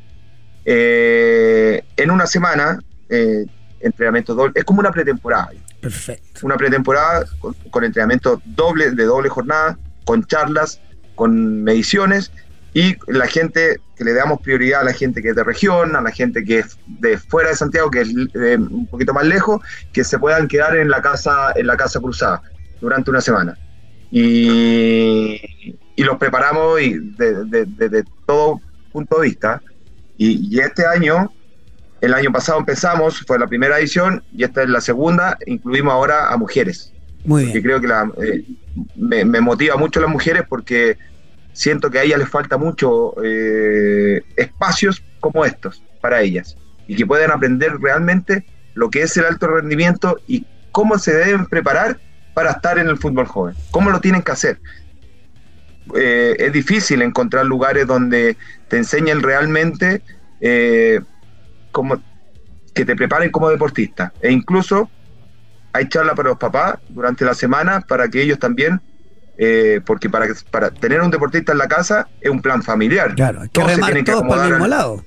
eh, en una semana, eh, entrenamiento doble, es como una pretemporada Perfecto. una pretemporada con, con entrenamiento doble, de doble jornada, con charlas, con mediciones y la gente que le damos prioridad a la gente que es de región, a la gente que es de fuera de Santiago, que es eh, un poquito más lejos, que se puedan quedar en la casa, en la casa cruzada durante una semana. Y, y los preparamos y de- de- desde todo punto de vista. Y, y este año, el año pasado empezamos, fue la primera edición, y esta es la segunda, incluimos ahora a mujeres. Muy que creo que la, eh, me, me motiva mucho a las mujeres porque siento que a ellas les falta mucho eh, espacios como estos para ellas. Y que pueden aprender realmente lo que es el alto rendimiento y cómo se deben preparar para estar en el fútbol joven, cómo lo tienen que hacer. Eh, es difícil encontrar lugares donde te enseñen realmente eh, cómo, que te preparen como deportista e incluso hay charla para los papás durante la semana para que ellos también, eh, porque para, que- para tener un deportista en la casa es un plan familiar. Claro, hay que Todos se remar que todos para el acomodar mismo lado.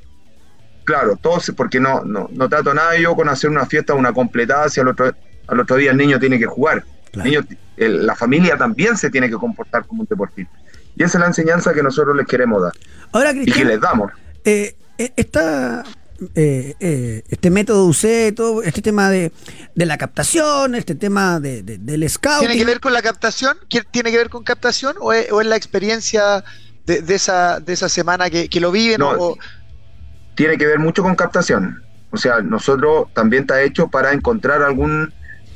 Claro, todos, porque no, no, no trato nada yo con hacer una fiesta, una completada, si al otro, al otro día el niño tiene que jugar. Claro. El niño- el- la familia también se tiene que comportar como un deportista. Y esa es la enseñanza que nosotros les queremos dar Ahora, y que Cristian, les damos. eh, eh, esta, eh, eh, este método UC, todo este tema de, de la captación, este tema de, de- del scouting. ¿Tiene que ver con la captación? ¿Qué- ¿Tiene que ver con captación o es, o es la experiencia de, de esa, de esa semana que, que lo viven? No, o, o- tiene que ver mucho con captación. O sea, nosotros también está hecho para encontrar algún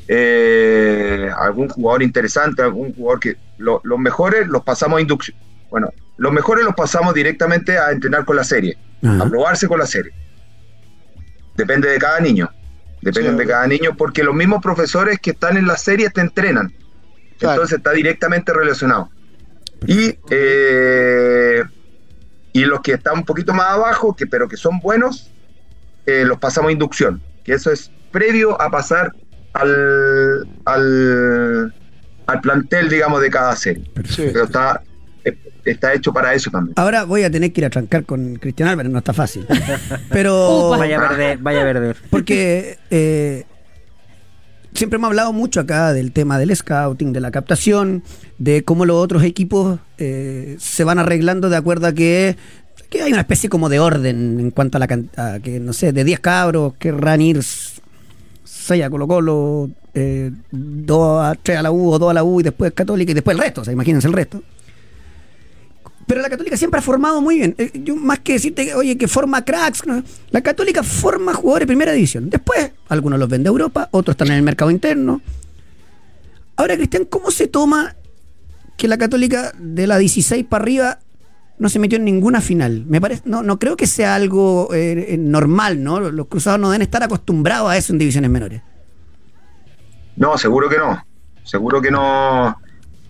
eh, algún jugador interesante, algún jugador que lo- los mejores los pasamos a inducción, Bueno, los mejores los pasamos directamente a entrenar con la serie, a probarse con la serie. Depende de cada niño. Depende Sí, de cada niño, porque los mismos profesores que están en la serie te entrenan. Claro. Entonces está directamente relacionado. Y, eh, y los que están un poquito más abajo, que, pero que son buenos, eh, los pasamos a inducción. Que eso es previo a pasar al, al, al plantel, digamos, de cada serie. Sí. Pero está, está hecho para eso también. Ahora voy a tener que ir a trancar con Cristian Álvarez, no está fácil. Pero. Upa. Vaya a perder, vaya a perder. Porque eh, siempre hemos hablado mucho acá del tema del scouting, de la captación, de cómo los otros equipos eh, se van arreglando de acuerdo a que, que hay una especie como de orden en cuanto a la cantidad, que no sé, de 10 cabros querrán ir 6 a Colo Colo, 2 a 3 a la U o 2 a la U y después Católica y después el resto, o sea, imagínense el resto. Pero la Católica siempre ha formado muy bien. Eh, más que decirte, oye, que forma cracks, la Católica forma jugadores de primera división. Después, algunos los vende a Europa, otros están en el mercado interno. Ahora, Cristian, ¿cómo se toma que la Católica de la 16 para arriba no se metió en ninguna final? Me parece, no, no creo que sea algo eh, eh, normal, ¿no? Los cruzados no deben estar acostumbrados a eso en divisiones menores. No, seguro que no. Seguro que no.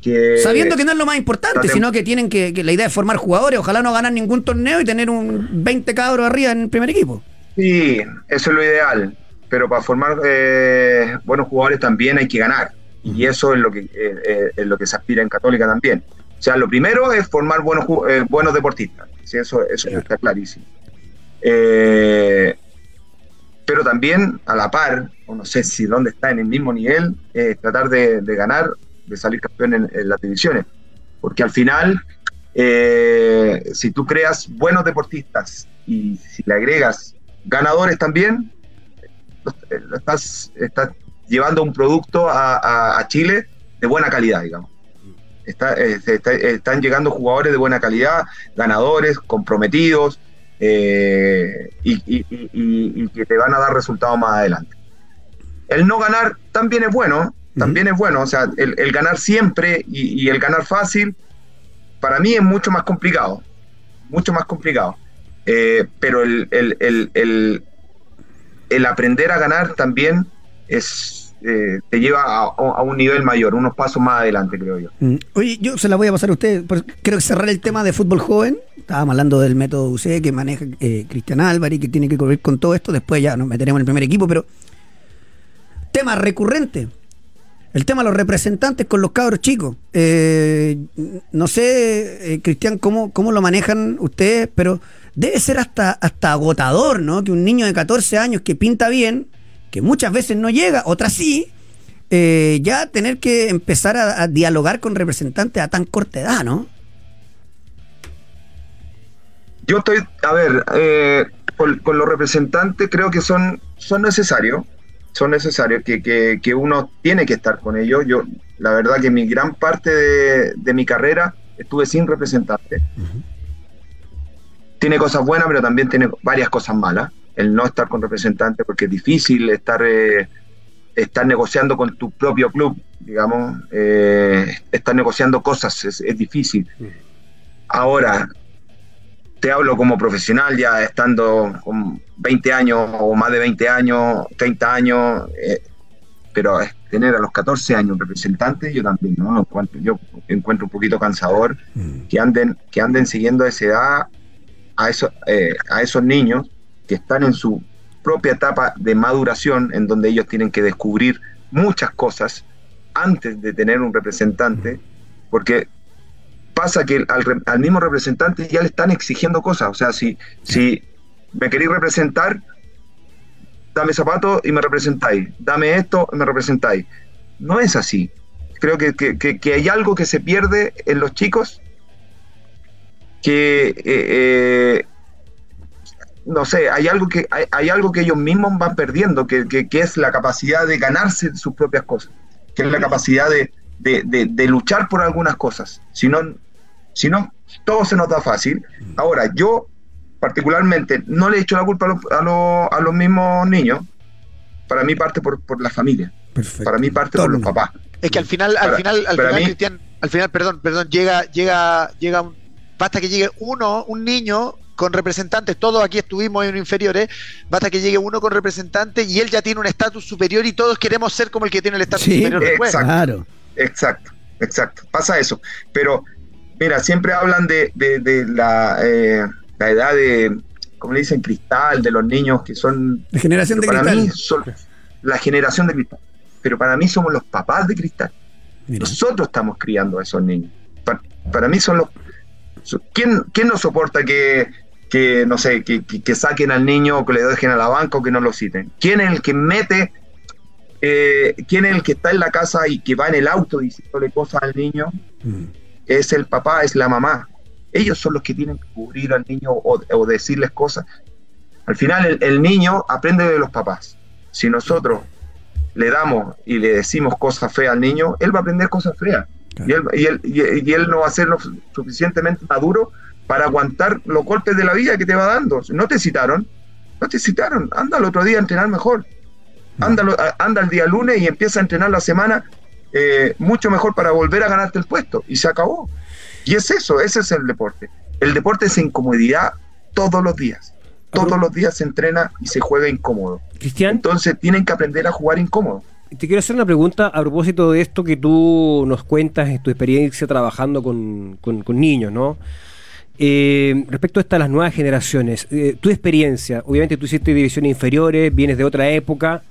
Que, Sabiendo que no es lo más importante, sino que tienen que, que la idea es formar jugadores, ojalá no ganar ningún torneo y tener un 20 cabros arriba en el primer equipo. Sí, eso es lo ideal. Pero para formar eh, buenos jugadores también hay que ganar. Y eso es lo que, eh, eh, es lo que se aspira en Católica también. O sea, lo primero es formar buenos, eh, buenos deportistas. Sí, eso eso Claro. está clarísimo. Eh, pero también a la par, o no sé si dónde está en el mismo nivel, tratar de, ganar, de salir campeón en, en las divisiones. Porque al final, eh, si tú creas buenos deportistas y si le agregas ganadores también, estás, llevando un producto a, Chile de buena calidad, digamos. Está- están llegando jugadores de buena calidad, ganadores, comprometidos, eh, y, y- y- y- y que te van a dar resultados más adelante. El no ganar también es bueno, también es bueno, o sea, el, el ganar siempre y, el ganar fácil, para mí es mucho más complicado, mucho más complicado. Eh, pero el- el- el aprender a ganar también es eh, te lleva a, un nivel mayor, unos pasos más adelante, creo yo. Mm. Oye, yo se la voy a pasar a usted. Creo que cerrar el tema de fútbol joven. Estábamos hablando del método UC que maneja eh, Cristian Álvarez, que tiene que cubrir con todo esto. Después ya nos meteremos en el primer equipo, pero. Tema recurrente. El tema de los representantes con los cabros chicos. Eh, no sé, eh, Cristian, cómo, cómo lo manejan ustedes, pero debe ser hasta, hasta agotador, ¿no? Que un niño de 14 años que pinta bien, que muchas veces no llega, otras sí, eh, ya tener que empezar a, a dialogar con representantes a tan corta edad, ¿no? Yo estoy, a ver, eh, con, con los representantes creo que son, son necesarios, son necesarios, que, que- que uno tiene que estar con ellos. Yo, la verdad que mi gran parte de, de mi carrera estuve sin representante. Tiene cosas buenas, pero también tiene varias cosas malas. El no estar con representante, porque es difícil estar, eh, estar negociando con tu propio club, digamos, eh, estar negociando cosas, es, es difícil. Ahora, te hablo como profesional, ya estando con 20 años o más de 20 años, 30 años, eh, pero tener a los 14 años representantes, yo también, ¿no? Yo encuentro un poquito cansador que anden, que anden siguiendo a esa edad a, eso, eh, a esos niños que están en su propia etapa de maduración, en donde ellos tienen que descubrir muchas cosas antes de tener un representante, porque pasa que al, mismo representante ya le están exigiendo cosas. O sea, si, si me queréis representar, dame zapatos y me representáis. Dame esto y me representáis. No es así. Creo que, que- que- que hay algo que se pierde en los chicos que, eh, eh, no sé, hay algo que, hay, hay algo que ellos mismos van perdiendo, que, que- que es la capacidad de ganarse sus propias cosas, que es la capacidad de, de- de- de luchar por algunas cosas. Si no, si no, todo se nos da fácil. Ahora, yo particularmente no le echo la culpa a los, a los, a los mismos niños. Para mí parte por, por la familia, Perfecto. para mí parte por los papás. Es que al final, al Para- final, al final, mí- Cristian, al final, perdón, perdón, llega, llega, llega un, basta que llegue uno, un niño con representantes, todos aquí estuvimos en inferiores, basta que llegue uno con representantes y él ya tiene un estatus superior y todos queremos ser como el que tiene el estatus Sí, superior después. exacto. Claro. Exacto, exacto. Pasa eso. Pero, mira, siempre hablan de, de- de la, eh, la edad de, como le dicen, cristal, de los niños que son... La generación de para cristal. mí son la generación de cristal. Pero para mí somos los papás de cristal. Mira. Nosotros estamos criando a esos niños. Pa- Para, mí son los... ¿Quién, quién no soporta que, que no sé, que, que- que saquen al niño o que le dejen a la banca o que no lo citen? ¿Quién es el que mete... eh, ¿Quién es el que está en la casa y que va en el auto diciéndole cosas al niño? Mm. Es el papá, es la mamá. Ellos son los que tienen que cubrir al niño o, o decirles cosas. Al final el, el niño aprende de los papás. Si nosotros le damos y le decimos cosas feas al niño, él va a aprender cosas feas. Y, él, y, él, y él no va a ser lo suficientemente maduro para aguantar los golpes de la vida que te va dando. No te citaron, no te citaron. Anda el otro día a entrenar mejor. Anda, anda el día lunes y empieza a entrenar la semana eh, mucho mejor para volver a ganarte el puesto. Y se acabó. Y es eso, ese es el deporte. El deporte es incomodidad todos los días. Todos los días se entrena y se juega incómodo. Cristian, Entonces tienen que aprender a jugar incómodo. te quiero hacer una pregunta a propósito de esto que tú nos cuentas en tu experiencia trabajando con, con- con niños, ¿no? Eh, respecto a estas las nuevas generaciones, eh, tu experiencia, obviamente tú hiciste divisiones inferiores, vienes de otra época.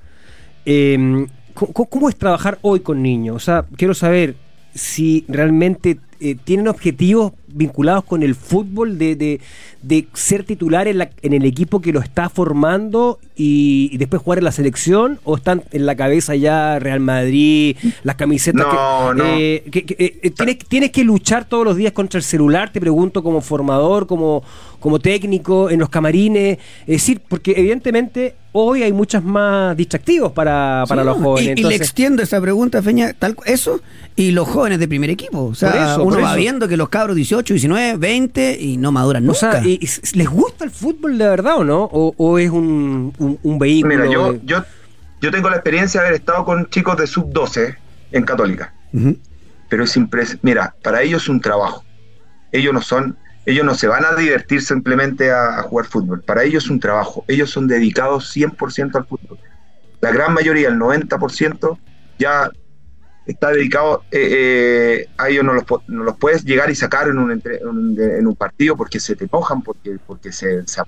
eh, ¿cómo, cómo es trabajar hoy con niños? O sea, quiero saber si realmente eh, tienen objetivos vinculados con el fútbol de, de- de ser titular en, la- en el equipo que lo está formando y, y después jugar en la selección o están en la cabeza ya Real Madrid, las camisetas No, que, no. eh, que- que, eh, tienes, tienes que luchar todos los días contra el celular, te pregunto como formador, como, como técnico, en los camarines, es decir, porque evidentemente hoy hay muchos más distractivos para, para Sí, los jóvenes. Y, y le extiendo esa pregunta, Feña, tal, eso, y los jóvenes de primer equipo. O sea, Por eso, uno va viendo que los cabros 18, 19, 20 y no maduran O nunca. sea, y- y ¿les gusta el fútbol de verdad o no? ¿O, o es un, un, un vehículo? Mira, yo, de- yo, yo tengo la experiencia de haber estado con chicos de sub-12 en Católica. Pero es impres mira, para ellos es un trabajo. Ellos no son, ellos no se van a divertir simplemente a, a jugar fútbol. Para ellos es un trabajo. Ellos son dedicados 100% al fútbol. La gran mayoría, el 90%, ya está dedicado, eh, eh, a ellos no los, no los puedes llegar y sacar en un, entre- en un- en un partido porque se te enojan, porque, porque se, se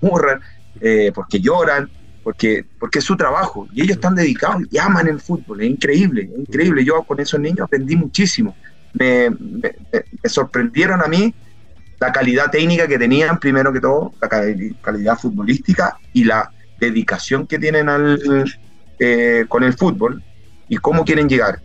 eh, porque lloran, porque, porque es su trabajo. Y ellos están dedicados y aman el fútbol. Es increíble, es increíble. Yo con esos niños aprendí muchísimo. Me, me- me sorprendieron a mí la calidad técnica que tenían, primero que todo, la cali- calidad futbolística y la dedicación que tienen al, eh, con el fútbol y cómo quieren llegar.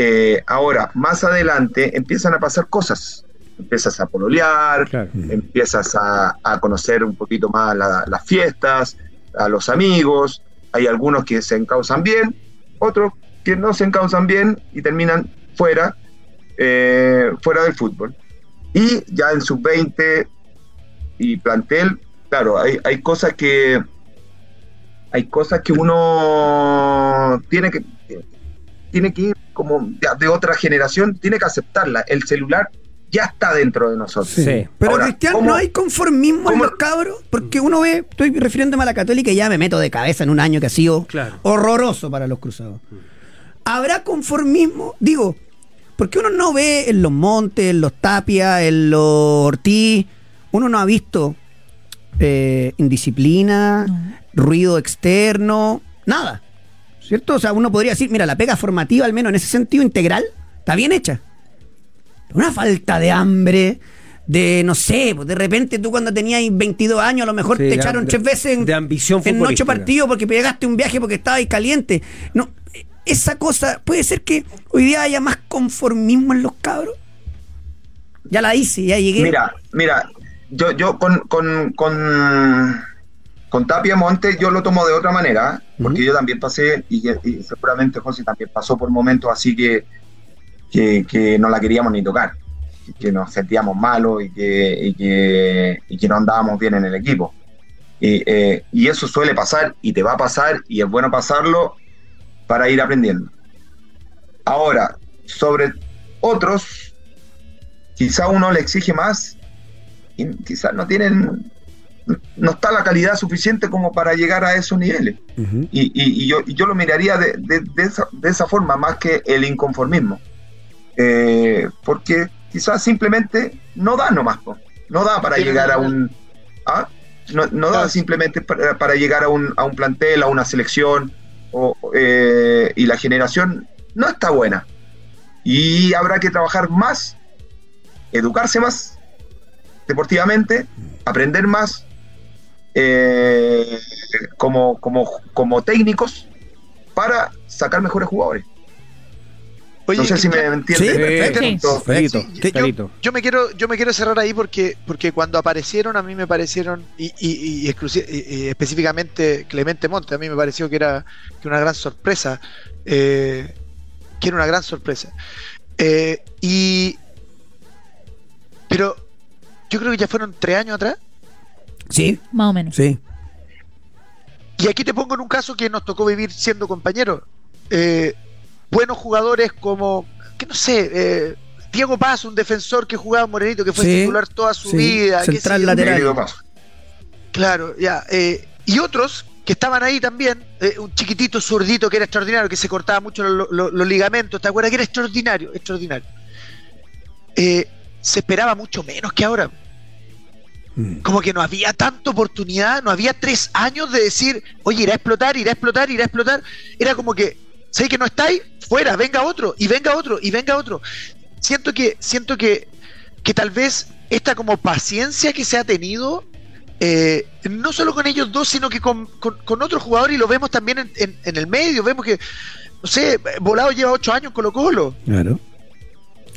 Eh, ahora, más adelante empiezan a pasar cosas. Empiezas a pololear, Claro. empiezas a, a conocer un poquito más la- las fiestas, a los amigos. Hay algunos que se encausan bien, otros que no se encausan bien y terminan fuera, eh, fuera del fútbol. Y ya en sub-20 y plantel, claro, hay, hay cosas que hay cosas que uno tiene que tiene que ir como de otra generación, tiene que aceptarla. El celular ya está dentro de nosotros. Sí. Pero Ahora, Cristian, ¿cómo- ¿no hay conformismo en los cabros? Porque uno ve, estoy refiriéndome a la católica y ya me meto de cabeza en un año que ha sido Claro. horroroso para los cruzados. ¿Habrá conformismo? Digo, porque uno no ve en los Montes, en los Tapia, en los Ortiz, uno no ha visto eh, indisciplina, ruido externo, nada. ¿Cierto? O sea, uno podría decir, mira, la pega formativa, al menos en ese sentido integral, está bien hecha. Una falta de hambre, de no sé, pues de repente tú cuando tenías 22 años a lo mejor Sí, te echaron de- tres veces en, de ambición en ocho partidos porque pegaste un viaje porque estabas caliente. No, esa cosa, puede ser que hoy día haya más conformismo en los cabros. Ya la hice, ya llegué. Mira, mira, yo, yo con, con, con, con Tapia Monte yo lo tomo de otra manera, porque yo también pasé, y, seguramente José también pasó por momentos así que, que, que no la queríamos ni tocar, que nos sentíamos malos y que, y que, y que no andábamos bien en el equipo. Y, eh, y eso suele pasar y te va a pasar y es bueno pasarlo para ir aprendiendo. Ahora, sobre otros, quizá uno le exige más y quizás no tienen, no está la calidad suficiente como para llegar a esos niveles. Y, y- y yo, y yo lo miraría de, de- de esa, de esa forma más que el inconformismo. Eh, porque quizás simplemente no da nomás, po. no da para llegar a un... ¿ah? No, no da simplemente para, para llegar a un, a un plantel, a una selección, o, eh, y la generación no está buena. Y habrá que trabajar más, educarse más deportivamente, aprender más eh, como, como, como técnicos para sacar mejores jugadores. Oye, no sé si me entiendes. Yo- me quiero, yo me quiero cerrar ahí porque, porque cuando aparecieron a mí me parecieron y, y- y exclusi- y- y específicamente Clemente Monte a mí me pareció que era que una gran sorpresa, eh, que era una gran sorpresa. Eh, y pero yo creo que ya fueron tres años atrás Sí, Más o menos. sí. y aquí te pongo en un caso que nos tocó vivir siendo compañeros. Eh, buenos jugadores como, que no sé, eh, Diego Paz, un defensor que jugaba en Morenito, que fue Sí, titular toda su sí, vida. central lateral. Claro, ya. eh, y otros que estaban ahí también, eh, un chiquitito zurdito que era extraordinario, que se cortaba mucho los, los- los ligamentos, ¿te acuerdas? Que era extraordinario, extraordinario. Eh, se esperaba mucho menos que ahora. Mm. Como que no había tanta oportunidad, no había tres años de decir, oye, irá a explotar, irá a explotar, irá a explotar. Era como que, ¿sabes que no estáis? Fuera, venga otro, y venga otro, y venga otro. Siento que, siento que, que tal vez esta como paciencia que se ha tenido, eh, no solo con ellos dos, sino que con, con- con otros jugadores, y lo vemos también en, en- en el medio, vemos que, no sé, Volado lleva ocho años en Colo Colo. Claro.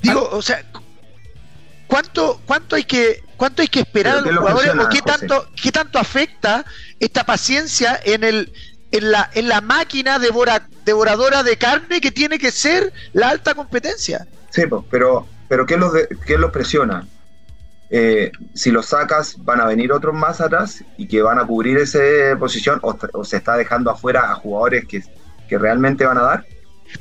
Digo, o sea, ¿cuánto, cuánto hay que cuánto hay que esperar a los ¿qué lo jugadores o qué José? tanto qué tanto afecta esta paciencia en el en la en la máquina devora- devoradora de carne que tiene que ser la alta competencia? Sí, pero, pero ¿qué los, de- qué los presiona? Eh, si los sacas, van a venir otros más atrás y que van a cubrir esa posición o, o se está dejando afuera a jugadores que, que realmente van a dar.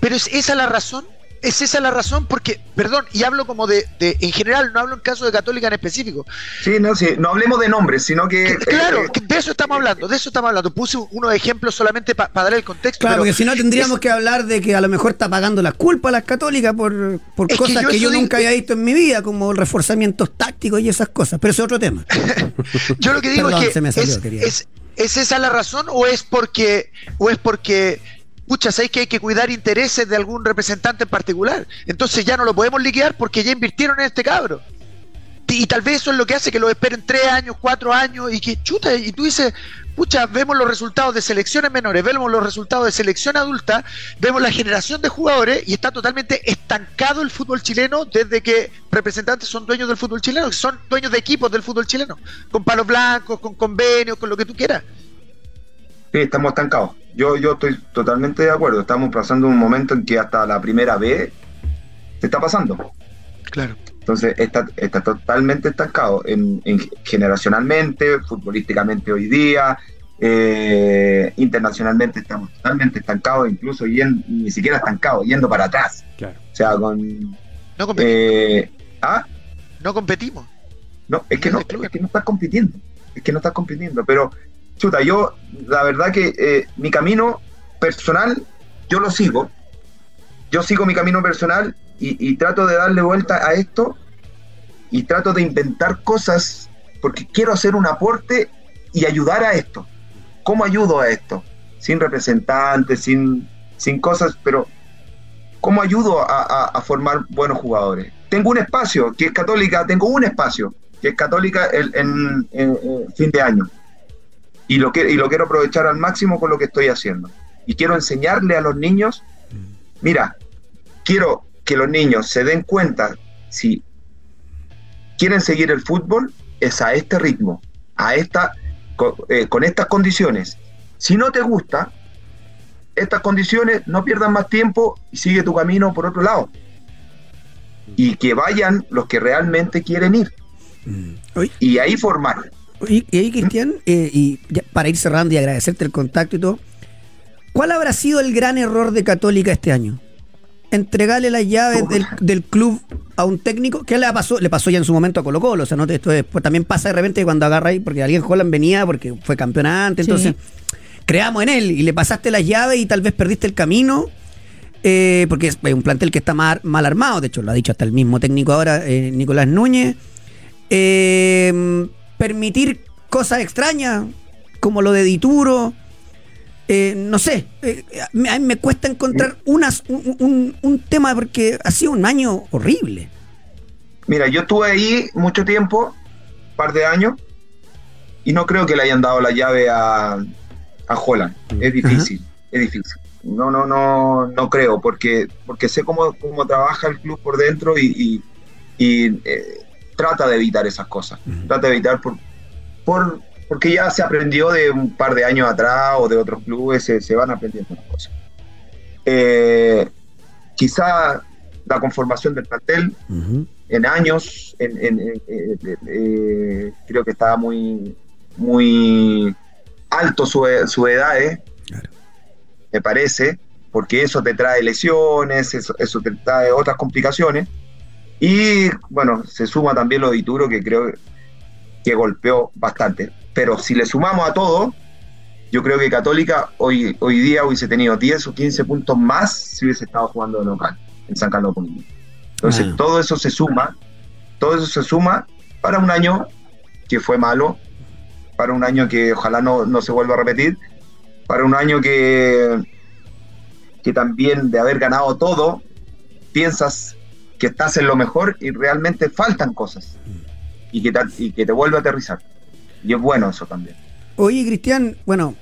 Pero es esa la razón, es esa la razón porque, perdón, y hablo como de, de en general, no hablo en caso de Católica en específico. Sí, no, sí, no hablemos de nombres, sino que... Claro, eh, de eso estamos hablando, de eso estamos hablando. Puse unos ejemplos solamente para dar el contexto. Claro, pero porque si no tendríamos es- que hablar de que a lo mejor está pagando las culpas las católicas por, por que cosas yo que yo, nunca había visto en mi vida, como reforzamientos tácticos y esas cosas. Pero eso es otro tema. Yo lo que digo Perdón, es que se me salió, es, es- ¿es esa la razón o es porque o es porque pucha, sabéis que hay que cuidar intereses de algún representante en particular? Entonces ya no lo podemos liquidar porque ya invirtieron en este cabro. Y, tal vez eso es lo que hace que lo esperen tres años, cuatro años y que chuta, y tú dices, pucha, vemos los resultados de selecciones menores, vemos los resultados de selección adulta, vemos la generación de jugadores y está totalmente estancado el fútbol chileno desde que representantes son dueños del fútbol chileno, que son dueños de equipos del fútbol chileno, con palos blancos, con convenios, con lo que tú quieras. Sí, estamos estancados. Yo, yo estoy totalmente de acuerdo. Estamos pasando un momento en que hasta la primera vez se está pasando. Claro. Entonces está, está totalmente estancado en, en generacionalmente, futbolísticamente hoy día, eh, internacionalmente estamos totalmente estancados, incluso yen- ni siquiera estancados, yendo para atrás. Claro. O sea, con... No competimos. eh, ah, no competimos. no, es que no, es que no estás compitiendo. Es que no estás compitiendo. Pero, chuta, yo, la verdad que eh, mi camino personal, yo lo sigo. Yo sigo mi camino personal y, trato de darle vuelta a esto y trato de inventar cosas porque quiero hacer un aporte y ayudar a esto. ¿Cómo ayudo a esto? Sin representantes, sin, sin cosas, pero ¿cómo ayudo a, formar buenos jugadores? Tengo un espacio que es católica, tengo un espacio que es católica en fin de año. Y lo, que, y lo quiero aprovechar al máximo con lo que estoy haciendo. Y quiero enseñarle a los niños, mira, quiero que los niños se den cuenta si quieren seguir el fútbol, es a este ritmo, a esta, eh, con estas condiciones. Si no te gusta estas condiciones, no pierdas más tiempo y sigue tu camino por otro lado. Y que vayan los que realmente quieren ir. Y ahí formar. Y, ahí, Cristian, eh, y ya para ir cerrando y agradecerte el contacto y todo, ¿cuál habrá sido el gran error de Católica este año? ¿Entregarle las llaves del, del club a un técnico que le pasó, le pasó ya en su momento a Colo Colo, o sea, no te- esto después también pasa de repente cuando agarra ahí, porque alguien Holland venía porque fue campeón antes, Sí. entonces creamos en él y le pasaste las llaves y tal vez perdiste el camino. eh, porque es un plantel que está mal, mal armado, de hecho lo ha dicho hasta el mismo técnico ahora, eh, Nicolás Núñez. Eh, permitir cosas extrañas, como lo de Dituro. eh, no sé, eh, a mí me cuesta encontrar unas, un, un- un tema porque ha sido un año horrible. Mira, yo estuve ahí mucho tiempo, un par de años, y no creo que le hayan dado la llave a, a Holland. Es difícil, es difícil. No, no, no, no creo, porque, porque sé cómo, cómo trabaja el club por dentro y, y- y, eh, trata de evitar esas cosas. Trata de evitar por, por, porque ya se aprendió de un par de años atrás o de otros clubes, se, se van aprendiendo las cosas. Eh, quizá la conformación del plantel en años, en, en- en- eh, creo que estaba muy, muy alto su, su edad, ¿eh? me parece, porque eso te trae lesiones, eso, eso te trae otras complicaciones. Y bueno, se suma también lo de Ituro, que creo que golpeó bastante. Pero si le sumamos a todo, yo creo que Católica hoy, hoy día hubiese tenido 10 o 15 puntos más si hubiese estado jugando de local en San Carlos. Entonces, Ah. todo eso se suma, todo eso se suma para un año que fue malo, para un año que ojalá no, no se vuelva a repetir, para un año que, que también de haber ganado todo, piensas que estás en lo mejor y realmente faltan cosas y que te, y que te vuelve a aterrizar. Y es bueno eso también. Oye, Cristian, bueno,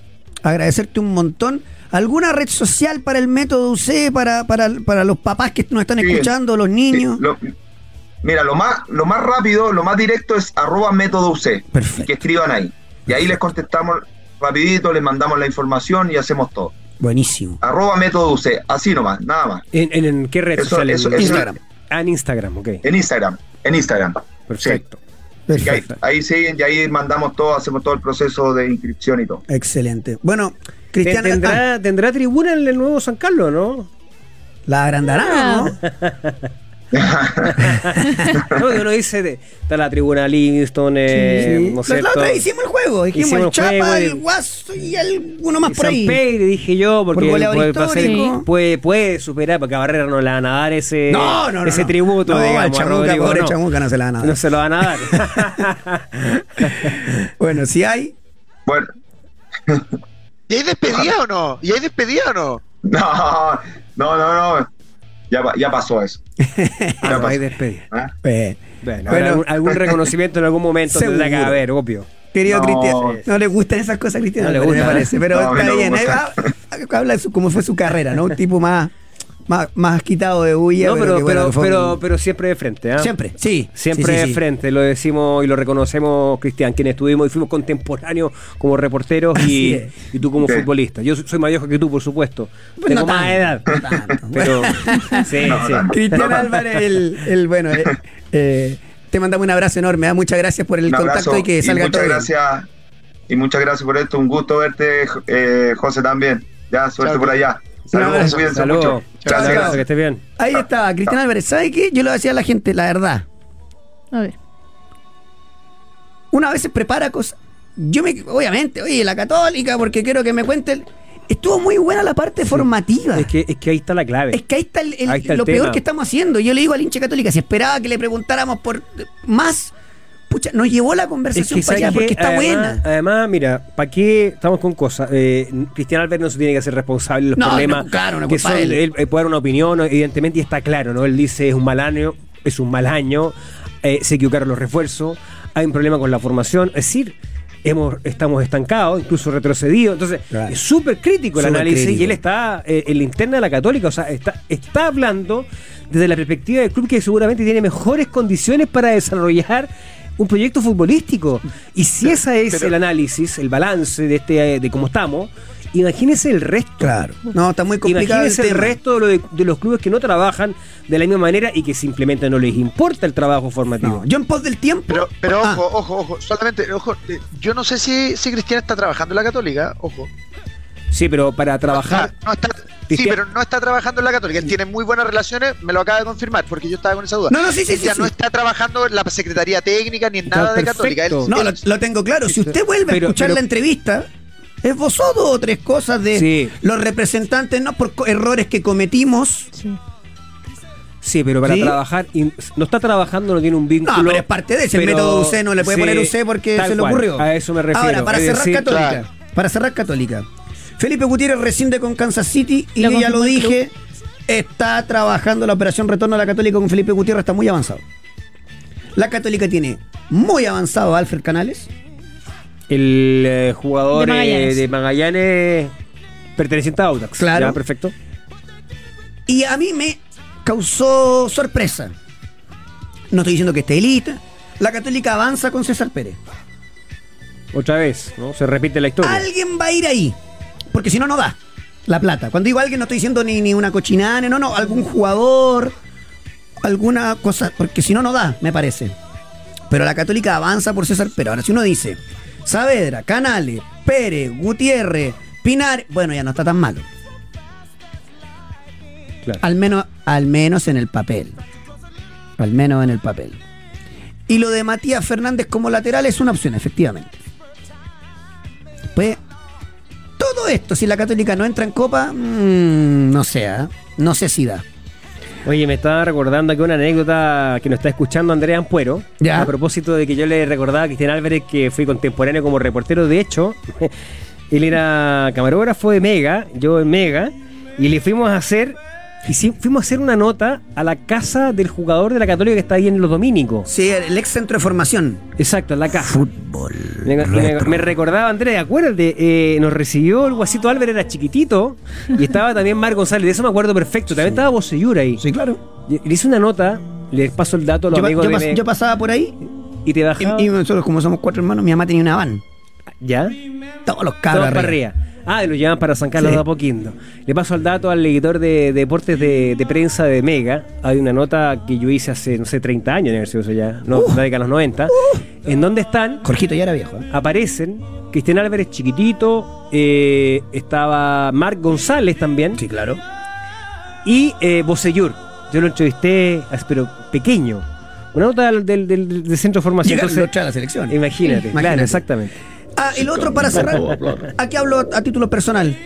agradecerte un montón. ¿Alguna red social para el método UC, para, para, para los papás que nos están Sí. escuchando, los niños? Sí, lo- mira, lo más, lo más rápido, lo más directo es arroba método UC. Perfecto. Y que escriban ahí. Y ahí les contestamos rapidito, les mandamos la información y hacemos todo. Buenísimo. Arroba método UC, así nomás, nada más. ¿En, en- en qué red Eso- social? eso- En- eso- Instagram. Ah, en Instagram, ok. En Instagram, en Instagram. Perfecto. Ahí, Perfecto. ahí siguen y ahí mandamos todo, hacemos todo el proceso de inscripción y todo. Excelente. Bueno, Cristian, ah, ¿Tendrá, tendrá tribuna en el nuevo San Carlos, ¿no? la agrandará, ¿no? no, que uno dice, de- está la tribuna Livingston, eh, Sí. ¿no es La- otra vez hicimos el juego. Dijimos Hicimos el el Chapa, juego y- el Guaso y alguno más Y por San ahí. Pedro, dije yo, porque Por puede, puede, puede, puede superar, porque a Barrera no le van a dar ese, No, no, no. ese no. tributo, no, digamos. Chamuca, Rodrigo, pobre no. Chamuca no se la van a dar. No se lo van a dar. Bueno, si hay, Bueno, ¿Y hay despedida o no? ¿Y hay despedida o no? no, no, no, no. Ya, ya pasó eso. Ah, no, pasó. hay despedida. ¿eh? eh, Bueno, Bueno. algún, algún reconocimiento en algún momento tendrá que haber, obvio. querido No, Cristian, no le gustan esas cosas, Cristian, No le me gusta, parece, ¿eh? pero No, está no me bien. Habla de su- cómo fue su carrera, ¿no? Un tipo más, más, más quitado de bulla. No, pero, bueno, pero, pero, pero siempre de frente, ¿ah? Siempre, sí. Siempre sí, sí, de sí. frente, lo decimos y lo reconocemos, Cristian, quienes estuvimos y fuimos contemporáneos como reporteros y, y tú como Sí. futbolista. Yo soy más viejo que tú, por supuesto. Pues Tengo no más tanto, edad. no tanto. Pero sí, No, sí. tanto. Cristian Álvarez, el, el bueno, eh, eh, te mandamos un abrazo enorme. ¿ah? Muchas gracias por el Un contacto y que salga muchas todo bien. gracias y muchas gracias por esto. Un gusto verte, eh, José también. Ya, suerte Chao. por allá. Saludos, cuídense Saludos. mucho. Chao, Gracias, chao. gracias. Que estés bien. Ahí está, Cristian Álvarez. ¿Sabe qué? Yo le decía a la gente, la verdad. A ver. Una vez se prepara cosas. Yo me. Obviamente, oye, la católica, porque quiero que me cuenten. Estuvo muy buena la parte formativa. Es que, es que ahí está la clave. Es que ahí está, el- el- Ahí está el lo peor tema. que estamos haciendo. Yo le digo al hincha católica, si esperaba que le preguntáramos por más, pucha, nos llevó la Es conversación que, para allá ¿sabes porque está además, buena. Además, mira, ¿para qué estamos con cosas? Eh, Cristian Albert no se tiene que hacer responsable de los No, problemas no, claro, no que son él. él. eh, puede dar una opinión, evidentemente, y está claro, ¿no? Él dice es un mal año, es un mal año, eh, se equivocaron los refuerzos, hay un problema con la formación, es decir, hemos, estamos estancados, incluso retrocedidos, entonces Claro. es súper crítico el análisis crítico. y él está eh, en la interna de la Católica, o sea, está, está hablando desde la perspectiva del club que seguramente tiene mejores condiciones para desarrollar un proyecto futbolístico. Y si ese es pero- el análisis, el balance de este eh, de cómo estamos, imagínese el resto. Claro. No, está muy complicado. Imagínese el resto de, lo de- de los clubes que no trabajan de la misma manera y que simplemente no les importa el trabajo formativo. No, yo en pos del tiempo. Pero, pero Ah, ojo, ojo, ojo, solamente, ojo, eh, yo no sé si, si Cristian está trabajando en la Católica, ojo. Sí, pero para trabajar, No está, Sí, pero no está trabajando en la Católica. Él tiene muy buenas relaciones, me lo acaba de confirmar, porque yo estaba con esa duda. No, no, sí, sí, sí, sí. no está trabajando en la Secretaría Técnica ni en Está nada de perfecto. Católica. Él- No, él- lo, lo tengo claro. Si usted vuelve Pero- a escuchar pero- la entrevista, esbozó dos o tres cosas de Sí. los representantes, no por errores que cometimos. Sí. Sí, pero para ¿Sí? trabajar, no está trabajando, no tiene un vínculo. No, pero es parte de ese método UC, no le puede sí, poner UC porque tal se le cual, ocurrió. A eso me refiero. Ahora, para es cerrar decir, Católica. claro. Para cerrar Católica. Felipe Gutiérrez rescinde con Kansas City y Lo yo ya lo dije, está trabajando la operación retorno a la Católica con Felipe Gutiérrez, está muy avanzado. La Católica tiene muy avanzado a Alfred Canales. El eh, jugador De eh, Magallanes. de Magallanes perteneciente a Audax. Claro. Ya, perfecto. Y a mí me causó sorpresa. No estoy diciendo que esté elita. La Católica avanza con César Pérez. Otra vez, ¿no? Se repite la historia. Alguien va a ir ahí. Porque si no, no da la plata. Cuando digo alguien, no estoy diciendo ni, ni una cochinana, no, no, algún jugador, alguna cosa. Porque si no, no da, me parece. Pero la Católica avanza por César Pérez. Ahora, si uno dice Saavedra, Canales, Pérez, Gutiérrez, Pinar, bueno, ya no está tan malo. Claro. Al menos, al menos en el papel. Al menos en el papel. Y lo de Matías Fernández como lateral es una opción, efectivamente. Pues, todo esto, si la Católica no entra en Copa, mm, no sé, ¿ah? no sé si da. Oye, me estaba recordando aquí una anécdota que nos está escuchando Andrea Ampuero. Ya. A propósito de que yo le recordaba a Cristian Álvarez que fui contemporáneo como reportero. De hecho, él era camarógrafo de Mega, yo en Mega, y le fuimos a hacer. Y sí, fuimos a hacer una nota a la casa del jugador de la Católica que está ahí en los Dominicos. Sí, el ex centro de formación. Exacto, en la casa. Fútbol. Me, me- recordaba, Andrea, acuérdate, eh, nos recibió el Guasito Álvarez, era chiquitito, y estaba también Mar González, de eso me acuerdo perfecto. También estaba Bocellur ahí. Sí, claro. Y- Le hice una nota, les paso el dato a los Yo, amigos yo de pas- yo pasaba por ahí y te bajaba. y nosotros, como somos cuatro hermanos, mi mamá tenía una van. ¿Ya? Todos los Todos cabros. para arriba. Ah, lo llevan para San Carlos Sí. de Apoquindo. Le paso el dato al editor de deportes de, de prensa de Mega. Hay una nota que yo hice hace, no sé, 30 años, haber sido eso ya, no, Uh. la década de los 90, en donde están Jorgito ya era viejo. ¿eh? aparecen Cristian Álvarez chiquitito, eh, estaba Marc González también claro. y eh, Bocellur. Yo lo entrevisté, as- pero pequeño. Una nota del, del- del- del centro de formación. Llegaron Entonces, a la selección. imagínate, Sí, claro, exactamente. Ah, y lo otro para cerrar. Aquí hablo a título personal.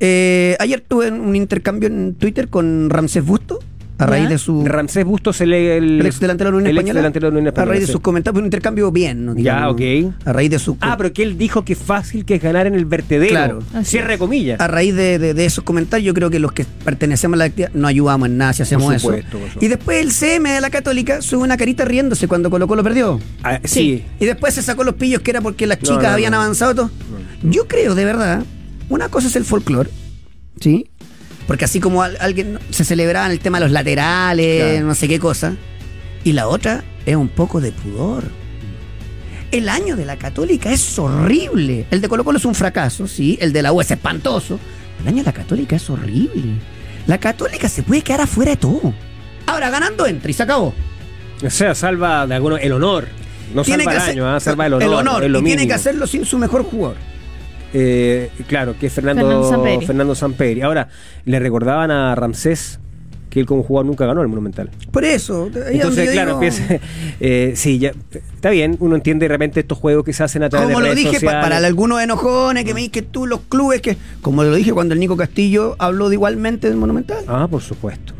Eh, ayer tuve un intercambio en Twitter con Ramsés Busto a raíz de su Ramsés Bustos, el, el, el ex delantero de la Unión el ex Española. delantero de la Unión a raíz de sí. sus comentarios, un intercambio bien, ¿no? Ya, ok. A raíz de su Ah, pero que él dijo que fácil que es ganar en el vertedero. Claro. Así Cierre comillas. a raíz de, de- de esos comentarios, yo creo que los que pertenecemos a la actividad no ayudamos en nada si hacemos Por eso. supuesto, por supuesto. Y después el CM de la Católica sube una carita riéndose cuando Colo Colo perdió. Ah, sí. Y después se sacó los pillos que era porque las chicas no, habían no. avanzado y todo. Yo creo, de verdad, una cosa es el folclore, ¿sí? Porque así como al- alguien se celebraban el tema de los laterales, Claro. no sé qué cosa. Y la otra es un poco de pudor. El año de la Católica es horrible. El de Colo Colo es un fracaso, sí. El de la U es espantoso. El año de la Católica es horrible. La Católica se puede quedar afuera de todo. Ahora ganando entra y se acabó. O sea, salva de alguno el honor. No salva el año, ah, salva el honor. es lo y tiene que hacerlo sin su mejor jugador. Eh, claro, que es Fernando, Fernando Samperi. Fernando Samperi. Ahora, le recordaban a Ramsés que él como jugador nunca ganó el Monumental. Por eso. Entonces, claro, digo- empieza, eh, sí, ya, está bien, uno entiende de repente estos juegos que se hacen a través Como de lo redes dije pa- para algunos enojones que me dicen que tú, los clubes, que. Como lo dije cuando el Nico Castillo habló de igualmente del Monumental. Ah, por supuesto.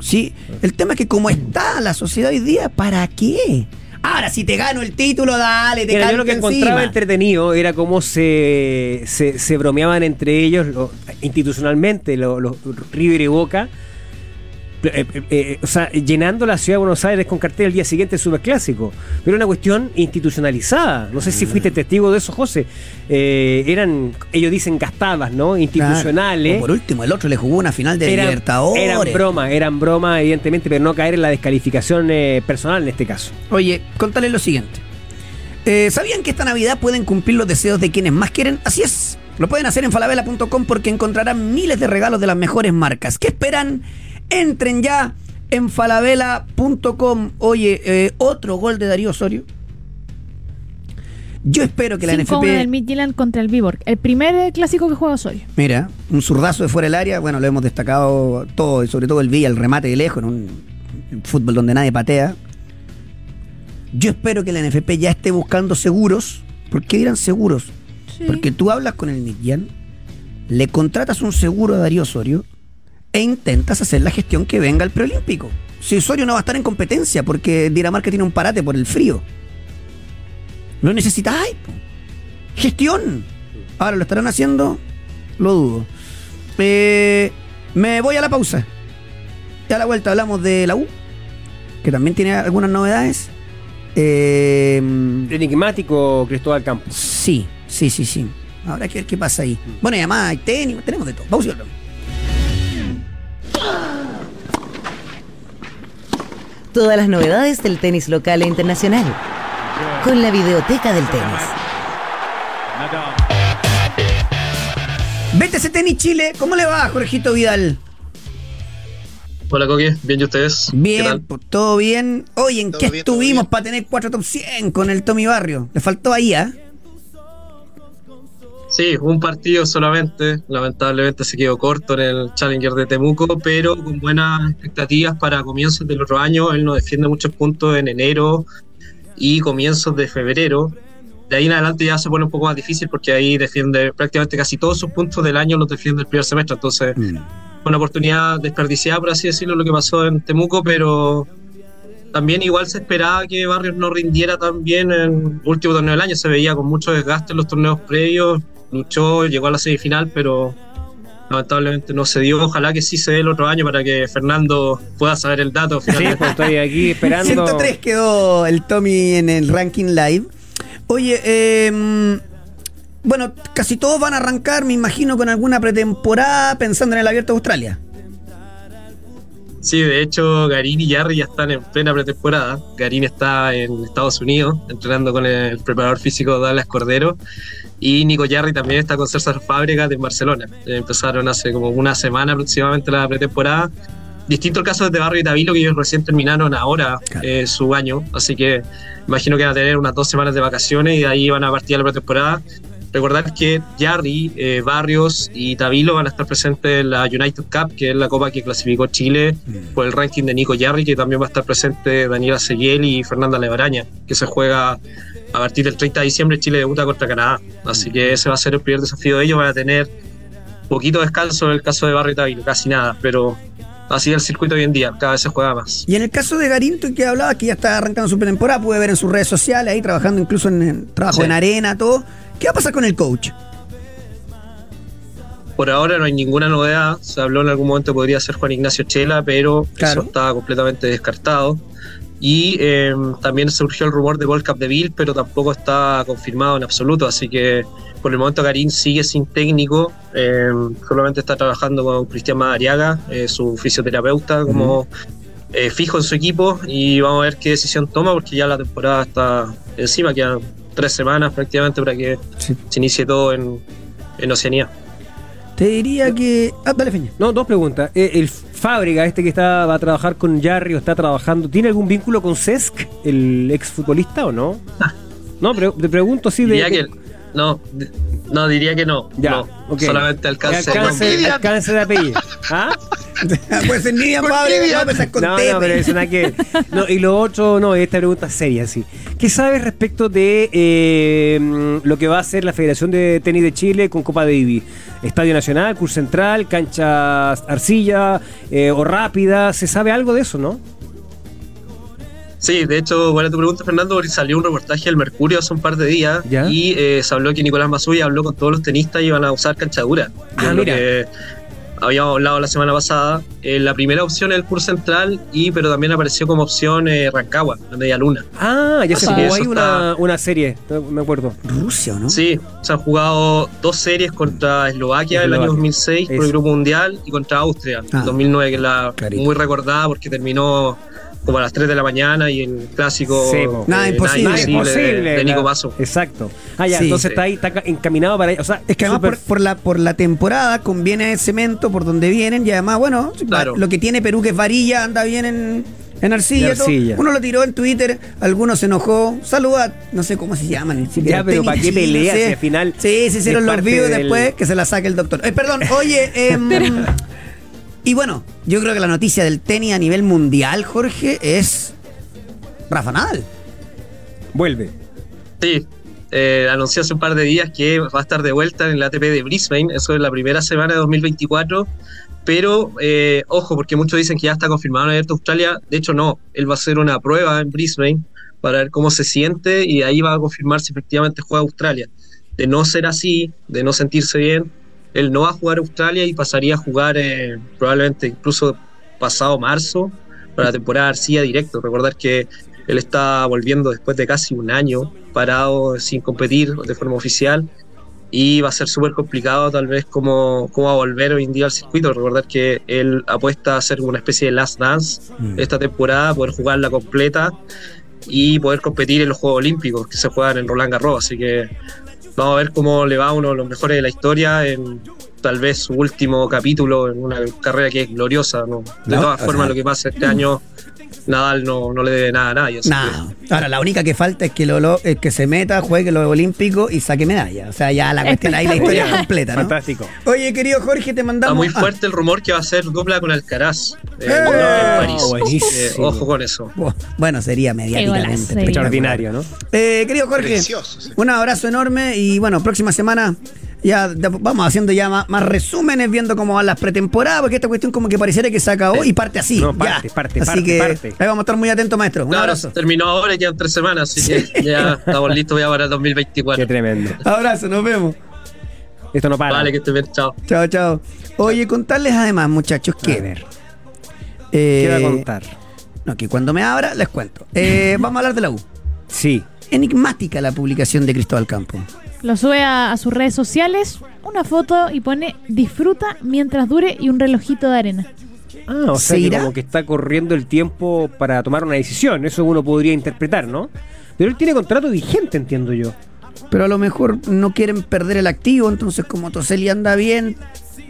Sí, el tema es que como está la sociedad hoy día, ¿para qué? Ahora, si te gano el título, dale, te Mira, yo lo que encima. encontraba entretenido era cómo se, se, se bromeaban entre ellos lo- institucionalmente, los River y Boca. Eh, eh, eh, o sea, llenando la ciudad de Buenos Aires con cartel el día siguiente superclásico. Pero era una cuestión institucionalizada. No sé si fuiste testigo de eso, José. Eh, eran, ellos dicen gastadas, ¿no? Institucionales. Claro. Por último, el otro le jugó una final de Eran, Libertadores. eran bromas, eran bromas, evidentemente, pero no caer en la descalificación personal en este caso. Oye, contarles lo siguiente. ¿Sabían que esta Navidad pueden cumplir los deseos de quienes más quieren? Así es. Lo pueden hacer en falabella.com porque encontrarán miles de regalos de las mejores marcas. ¿Qué esperan? Entren ya en falabella.com. Oye, eh, otro gol de Darío Osorio. Yo espero que la 5-1 del NFP. Midtjylland contra el Viborg. El primer clásico que juega Osorio. Mira, un zurdazo de fuera del área, bueno, lo hemos destacado todo, y sobre todo el Villa, el remate de lejos, en un fútbol donde nadie patea. Yo espero que la NFP ya esté buscando seguros. ¿Por qué dirán seguros? Sí. Porque tú hablas con el Midtjylland, le contratas un seguro a Darío Osorio e intentas hacer la gestión que venga al preolímpico. Si Osorio no va a estar en competencia porque Dinamarca tiene un parate por el frío. Lo necesitáis. Gestión. Ahora lo estarán haciendo, lo dudo. Eh, me voy a la pausa. Y a la vuelta hablamos de la U, que también tiene algunas novedades. Eh, Enigmático Cristóbal Campos. Sí, sí, sí, sí. Habrá que ver qué pasa ahí. Bueno, y además hay tenis, tenemos de todo. Vamos volvemos. Todas las novedades del tenis local e internacional. Con la videoteca del tenis. BTC Tenis Chile, ¿cómo le va, Jorgito Vidal? Hola Coque, bien y ustedes. ¿Qué Bien, tal? todo bien. Oye, ¿en Todo qué bien, estuvimos para tener cuatro top 100 con el Tommy Barrio? Le faltó ahí, ¿ah? Sí, un partido solamente. Lamentablemente se quedó corto en el Challenger de Temuco, pero con buenas expectativas para comienzos del otro año. Él nos defiende muchos puntos en enero y comienzos de febrero. De ahí en adelante ya se pone un poco más difícil porque ahí defiende prácticamente casi todos sus puntos del año los defiende el primer semestre. Entonces, una oportunidad desperdiciada, por así decirlo, lo que pasó en Temuco, pero también igual se esperaba que Barrios no rindiera tan bien en el último torneo del año. Se veía con mucho desgaste en los torneos previos, luchó, llegó a la semifinal, pero lamentablemente no se dio. Ojalá que sí se dé el otro año para que Fernando pueda saber el dato. Sí, finalmente. pues estoy aquí esperando. 103 quedó el Tommy en el ranking live. Oye, eh, bueno, casi todos van a arrancar, me imagino, con alguna pretemporada pensando en el Abierto de Australia. Sí, de hecho, Garín y Yarri ya están en plena pretemporada. Garín está en Estados Unidos entrenando con el preparador físico Dallas Cordero. Y Nico Yarri también está con César Fábregas en Barcelona. Eh, Empezaron hace como una semana aproximadamente la pretemporada. Distinto el caso de Barrio y Tavilo, que ellos recién terminaron ahora eh, su año. Así que imagino que van a tener unas dos semanas de vacaciones y de ahí van a partir a la pretemporada. Recordar que Yarri, eh, Barrios y Tavilo van a estar presentes en la United Cup, que es la copa que clasificó Chile por el ranking de Nico Yarri, que también va a estar presente Daniela Seguiel y Fernanda Lebaraña, que se juega a partir del 30 de diciembre. Chile debuta contra Canadá. Así que ese va a ser el primer desafío de ellos. Van a tener poquito descanso en el caso de Barrio y Tavilo, casi nada, pero así es el circuito hoy en día, cada vez se juega más. Y en el caso de Garinto, que hablaba que ya está arrancando su pretemporada, pude ver en sus redes sociales, ahí trabajando incluso en, en trabajo Sí. en arena, todo. ¿Qué va a pasar con el coach? Por ahora no hay ninguna novedad. Se habló en algún momento que podría ser Juan Ignacio Chela, pero Claro. eso está completamente descartado. Y eh, también surgió el rumor de Volcap de Bill, pero tampoco está confirmado en absoluto. Así que por el momento Garín sigue sin técnico. eh, solamente está trabajando con Cristian Madariaga, eh, su fisioterapeuta, como eh, fijo en su equipo. Y vamos a ver qué decisión toma, porque ya la temporada está encima. Quedan tres semanas prácticamente para que Sí. se inicie todo en, en Oceanía. Te diría que. Ah, dale, Feña. No, dos preguntas. Eh, el Fábrica, este que está, va a trabajar con Jarry o está trabajando, ¿tiene algún vínculo con Cesc, el exfutbolista o no? No, pero te pregunto así de. Que no, no diría que no. Ya, no, solamente alcance. de alcance, alcance de apellido. ¿Ah? Puede ser Nidia Con Pablo, no, empezar con No, no, pero eso nada que. No, y lo otro, no, esta pregunta es seria, sí. ¿Qué sabes respecto de eh, lo que va a hacer la Federación de Tenis de Chile con Copa Davis? Estadio Nacional, Curso Central, cancha arcilla eh, o rápida, ¿se sabe algo de eso, no? Sí, de hecho, buena tu pregunta, Fernando, porque salió un reportaje del Mercurio hace un par de días Ya. y eh, se habló que Nicolás Masuya habló con todos los tenistas y iban a usar canchadura. Ah, mira. que habíamos hablado la semana pasada. Eh, la primera opción es el Curso Central, y, pero también apareció como opción eh, Rancagua, la media luna. Ah, ya se Así que jugó ahí una, está- una serie, me acuerdo. Rusia, ¿o ¿no? Sí, se han jugado dos series contra Eslovaquia en el año Eslovaquia. 2006 por Eso. el Grupo Mundial y contra Austria Ah. en 2009, que es la Clarito. muy recordada porque terminó como a las 3 de la mañana y el clásico Sí, eh, Nada imposible. Nada de- imposible. de, Nico la- Paso. Exacto. Ah, ya, Sí. entonces Sí. está ahí, está ca- encaminado para O sea, Es que además por, por la, por la temporada conviene el cemento por donde vienen y además, bueno, Claro. lo que tiene Perú que es varilla anda bien en, En arcilla. Uno lo tiró en Twitter, algunos se enojó. Saluda, no sé cómo se llaman. Ya, pero ¿para qué pelea no sé. si al final Sí, se hicieron los vivos del- después que se la saque el doctor. Eh, perdón, oye, em, y bueno, yo creo que la noticia del tenis a nivel mundial, Jorge, es Rafa Nadal. Vuelve. Sí, eh, anunció hace un par de días que va a estar de vuelta en el ATP de Brisbane, eso es la primera semana de 2024, pero eh, ojo, porque muchos dicen que ya está confirmado en el Abierto de Australia, de hecho no, él va a hacer una prueba en Brisbane para ver cómo se siente y ahí va a confirmar si efectivamente juega Australia. De no ser así, de no sentirse bien, él no va a jugar Australia y pasaría a jugar eh, probablemente incluso pasado marzo para la temporada Arcilla directo. Recordar que él está volviendo después de casi un año parado sin competir de forma oficial y va a ser súper complicado tal vez cómo, cómo va a volver hoy en día al circuito. Recordar que él apuesta a hacer una especie de last dance esta temporada, poder jugarla completa y poder competir en los Juegos Olímpicos que se juegan en Roland Garros. Así que vamos a ver cómo le va a uno de los mejores de la historia en tal vez su último capítulo en una carrera que es gloriosa. ¿no? De No, todas formas, sea- lo que pasa este año, Nadal no, no le debe nada a nadie. así Nada. Ahora, la única que falta es que, lo, lo- es que se meta, juegue los Olímpicos y saque medalla. O sea, ya la cuestión ahí, la historia es completa, ¿no? Fantástico. Oye, querido Jorge, te Está mandamos. muy ah, fuerte el rumor que va a ser dupla con Alcaraz eh, ¡Eh! en París. Buenísimo. Eh, ojo con eso. bu- bueno, sería mediáticamente. Extraordinario, ¿no? Eh, querido Jorge, Precioso, sí. un abrazo enorme y bueno, próxima semana ya vamos haciendo ya más, más resúmenes, viendo cómo van las pretemporadas, porque esta cuestión como que pareciera que se acabó y parte así. No, ya. parte, parte, Así parte, que parte. ahí vamos a estar muy atentos, maestro. Un Claro, abrazo. terminó ahora y quedan tres semanas, así que ya estamos listos ya para el 2024. Qué tremendo. Abrazo, nos vemos. Esto no para. Vale, que estén bien, chao. Chao, chao. Oye, contarles además, muchachos, que ver. Eh, ¿Qué va a contar? No, que cuando me abra les cuento. Eh, vamos a hablar de la U. Sí. Enigmática la publicación de Cristóbal Campo. Lo sube a, a sus redes sociales, una foto y pone disfruta mientras dure y un relojito de arena. Ah, o ¿Se sea que como que está corriendo el tiempo para tomar una decisión. Eso uno podría interpretar, ¿no? Pero él tiene contrato vigente, entiendo yo. Pero a lo mejor no quieren perder el activo, entonces como Toseli anda bien,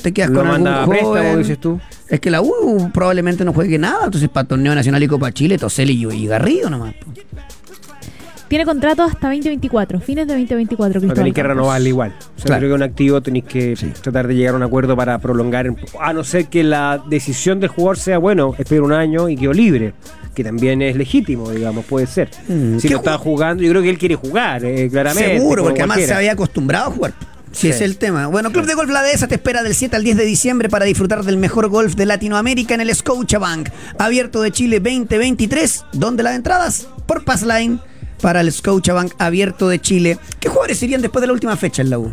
te quedas Lo con algún a préstamo, joven. dices tú. Es que la U probablemente no juegue nada, entonces para Torneo Nacional y Copa Chile, Toseli y y Garrido nomás. Tiene contrato hasta 2024, fines de 2024. No Cristóbal tenéis que renovarle igual. O sea, Claro. creo que un activo tenéis que tratar de llegar a un acuerdo para prolongar. A no ser que la decisión del jugador sea, bueno, espera un año y quedó libre. Que también es legítimo, digamos, puede ser. Mm, si ¿qué no está ju- jugando, yo creo que él quiere jugar, eh, claramente. Seguro, porque además se había acostumbrado a jugar. Si Sí. es el tema. Bueno, Club de Golf La Dehesa te espera del 7 al 10 de diciembre para disfrutar del mejor golf de Latinoamérica en el Scotiabank. Abierto de Chile 2023, donde las entradas por Passline para el Scotiabank Abierto de Chile. ¿Qué jugadores irían después de la última fecha en la U?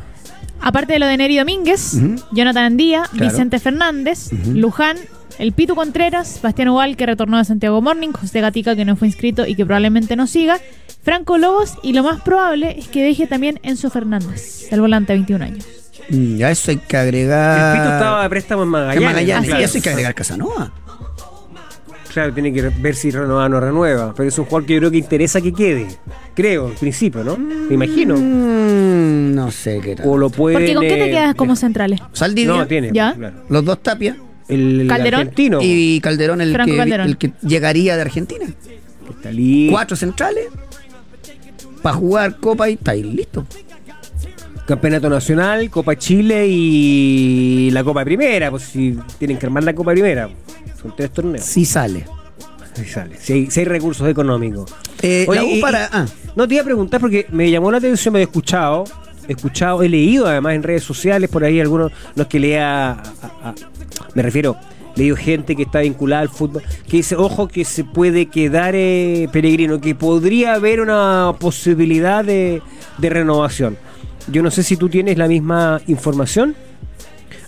Aparte de lo de Neri Domínguez, Jonathan Andía, Claro. Vicente Fernández, Luján, el Pitu Contreras, Bastián Ubal, que retornó de Santiago Morning, José Gatica, que no fue inscrito y que probablemente no siga, Franco Lobos, y lo más probable es que deje también Enzo Fernández, el volante de 21 años. Mm, Ya eso hay que El agregar. Pito estaba de préstamo en Magallanes. Magallanes. Así Y es. eso hay que agregar Casanova. Claro, tiene que ver si renueva o no renueva. Pero es un jugador que yo creo que interesa que quede. Creo, en principio, ¿no? Me imagino. Mm, no sé qué tal. O lo puede. Porque ¿con qué te quedas como centrales? Saldivia, No, tiene. ¿Ya? claro. los dos Tapia El, Calderón argentino. y Calderón el, que, Calderón. el que llegaría de Argentina. está listo. Cuatro centrales para jugar Copa y está ahí listo. Campeonato Nacional, Copa Chile y la Copa Primera. Pues si tienen que armar la Copa Primera. Son tres torneos. Sí sale. Ahí sale. Si hay, si hay recursos económicos. Eh, la U y- para. ah, No te iba a preguntar porque me llamó la atención, me he escuchado, he escuchado, he leído además en redes sociales por ahí algunos, no es que lea, a- a- me refiero, he leído gente que está vinculada al fútbol, que dice, ojo que se puede quedar eh, peregrino, que podría haber una posibilidad de, de renovación. Yo no sé si tú tienes la misma información.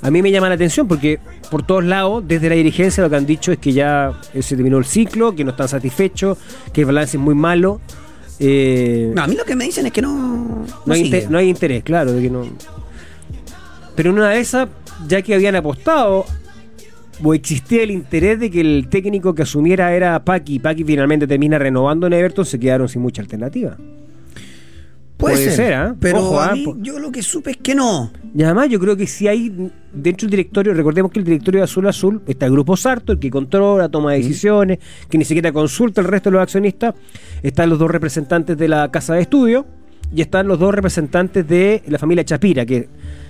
A mí me llama la atención porque por todos lados, desde la dirigencia, lo que han dicho es que ya eh, se terminó el ciclo, que no están satisfechos, que el balance es muy malo. Eh, no, a mí lo que me dicen es que no. No, no, hay inter- no hay interés, claro, de que no. Pero en una de esas, ya que habían apostado, o existía el interés de que el técnico que asumiera era Paki, y Paki finalmente termina renovando en Everton, se quedaron sin mucha alternativa. Puede, Puede ser, ser, ¿ah? pero Ojo, a ¿ah? mí yo lo que supe es que no. Y además yo creo que si hay dentro del directorio, recordemos que el directorio de Azul Azul está el grupo Sarto, el que controla, toma decisiones, que ni siquiera consulta al resto de los accionistas, están los dos representantes de la casa de estudio y están los dos representantes de la familia Chapira, que,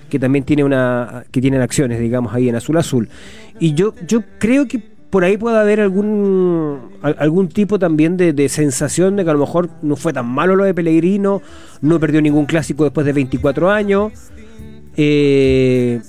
que también tiene una que tienen acciones, digamos, ahí en Azul Azul. Y yo, yo creo que por ahí puede haber algún al- algún tipo también de, de sensación de que a lo mejor no fue tan malo lo de Pellegrino, no perdió ningún clásico después de 24 años. Eh,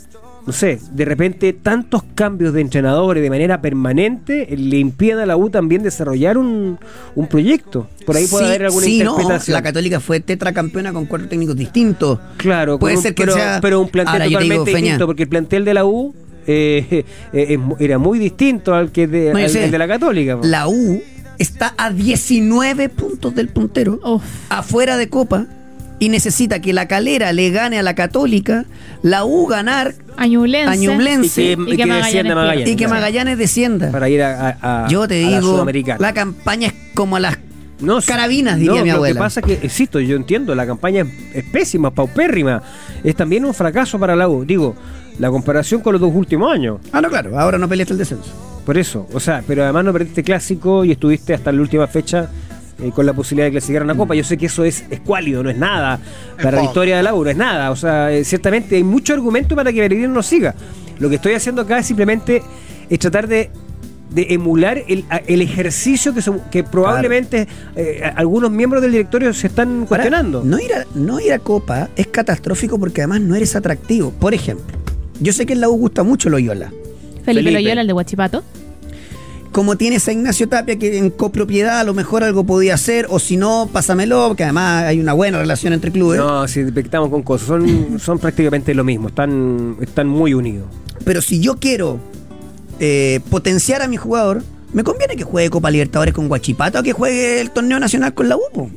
no sé, de repente tantos cambios de entrenadores de manera permanente eh, le impiden a la U también desarrollar un, un proyecto. Por ahí puede Sí, haber alguna sí, no, interpretación. la Católica fue tetracampeona con cuatro técnicos distintos. Claro, Puede un- ser que pero, sea- pero un plantel Ahora, digo, totalmente distinto, porque el plantel de la U eh, eh, era muy distinto al que de, No, yo al- sé. al de la Católica. po. La U está a 19 puntos del puntero, afuera de Copa, y necesita que la calera le gane a la Católica, la U ganar Añublense. a Ñublense Y que, Y y que Magallanes descienda pierda. Magallanes. y que Magallanes descienda. Para ir a, a- a- Yo te a digo, Sudamericana. la campaña es como las No, carabinas, diría No, mi Lo abuela. que pasa es que, insisto, yo entiendo, la campaña es, es pésima, paupérrima. Es también un fracaso para la U. Digo, la comparación con los dos últimos años. Ah, no, claro, ahora no peleaste el descenso. Por eso, o sea, pero además no perdiste clásico y estuviste hasta la última fecha eh, con la posibilidad de clasificar a una copa. Yo sé que eso es escuálido, no es nada. Para la historia de la U, no es nada. O sea, eh, ciertamente hay mucho argumento para que Belgrano no siga. Lo que estoy haciendo acá es simplemente es tratar de, de emular el, a- el ejercicio que, se- que probablemente eh, algunos miembros del directorio se están Ahora, cuestionando. no, ir a, no ir a Copa es catastrófico porque además no eres atractivo. Por ejemplo, yo sé que en la U gusta mucho Loyola. Felipe, Felipe. Loyola, el de Huachipato. Como tienes a Ignacio Tapia que en copropiedad a lo mejor algo podía hacer, o si no, pásamelo, porque además hay una buena relación entre clubes. No, si estamos con cosas, son, son prácticamente lo mismo, están, están muy unidos. Pero si yo quiero eh, potenciar a mi jugador, me conviene que juegue Copa Libertadores con Guachipato o que juegue el torneo nacional con la U.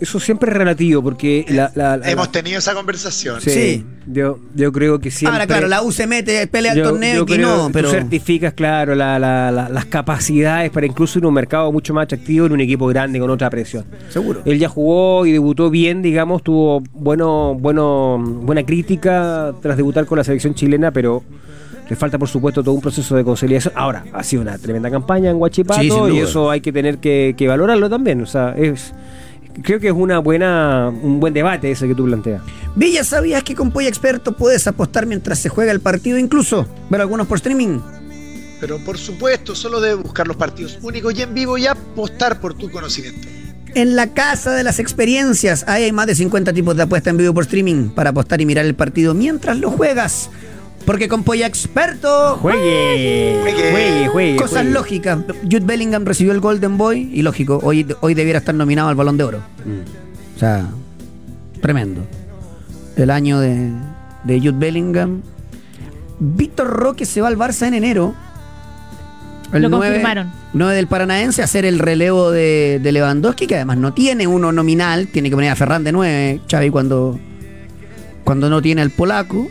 Eso siempre es relativo, porque la, la- la- Hemos tenido esa conversación. Sí, Sí. Yo, yo creo que siempre. Ahora, claro, la U se mete, pelea el yo- torneo yo y no, pero. Tú certificas, claro, la- la- la- las capacidades para incluso en un mercado mucho más atractivo, en un equipo grande con otra presión. Seguro. Él ya jugó y debutó bien, digamos, tuvo bueno, bueno, buena crítica tras debutar con la selección chilena, pero le falta, por supuesto, todo un proceso de consolidación. Ahora, ha sido una tremenda campaña en Huachipato Sí, sin y eso hay que tener que, que valorarlo también. O sea, es creo que es una buena un buen debate ese que tú planteas. Villa, ¿sabías que con Polla Experto puedes apostar mientras se juega el partido? Incluso ver algunos por streaming. Pero por supuesto, solo debes buscar los partidos únicos y en vivo y apostar por tu conocimiento. En la casa de las experiencias, ahí hay más de 50 tipos de apuesta en vivo por streaming para apostar y mirar el partido mientras lo juegas. Porque con Polla Experto, Juegue, Juegue. juegue, juegue. cosas juegue. lógicas. Jude Bellingham recibió el Golden Boy y lógico, hoy, hoy debiera estar nominado al Balón de Oro. Mm. O sea, tremendo. El año de, de Jude Bellingham. Víctor Roque se va al Barça en enero. Lo nueve- confirmaron. 9 del Paranaense a hacer el relevo de, de Lewandowski, que además no tiene uno nominal, tiene que poner a Ferran de 9, Xavi cuando, cuando no tiene al polaco.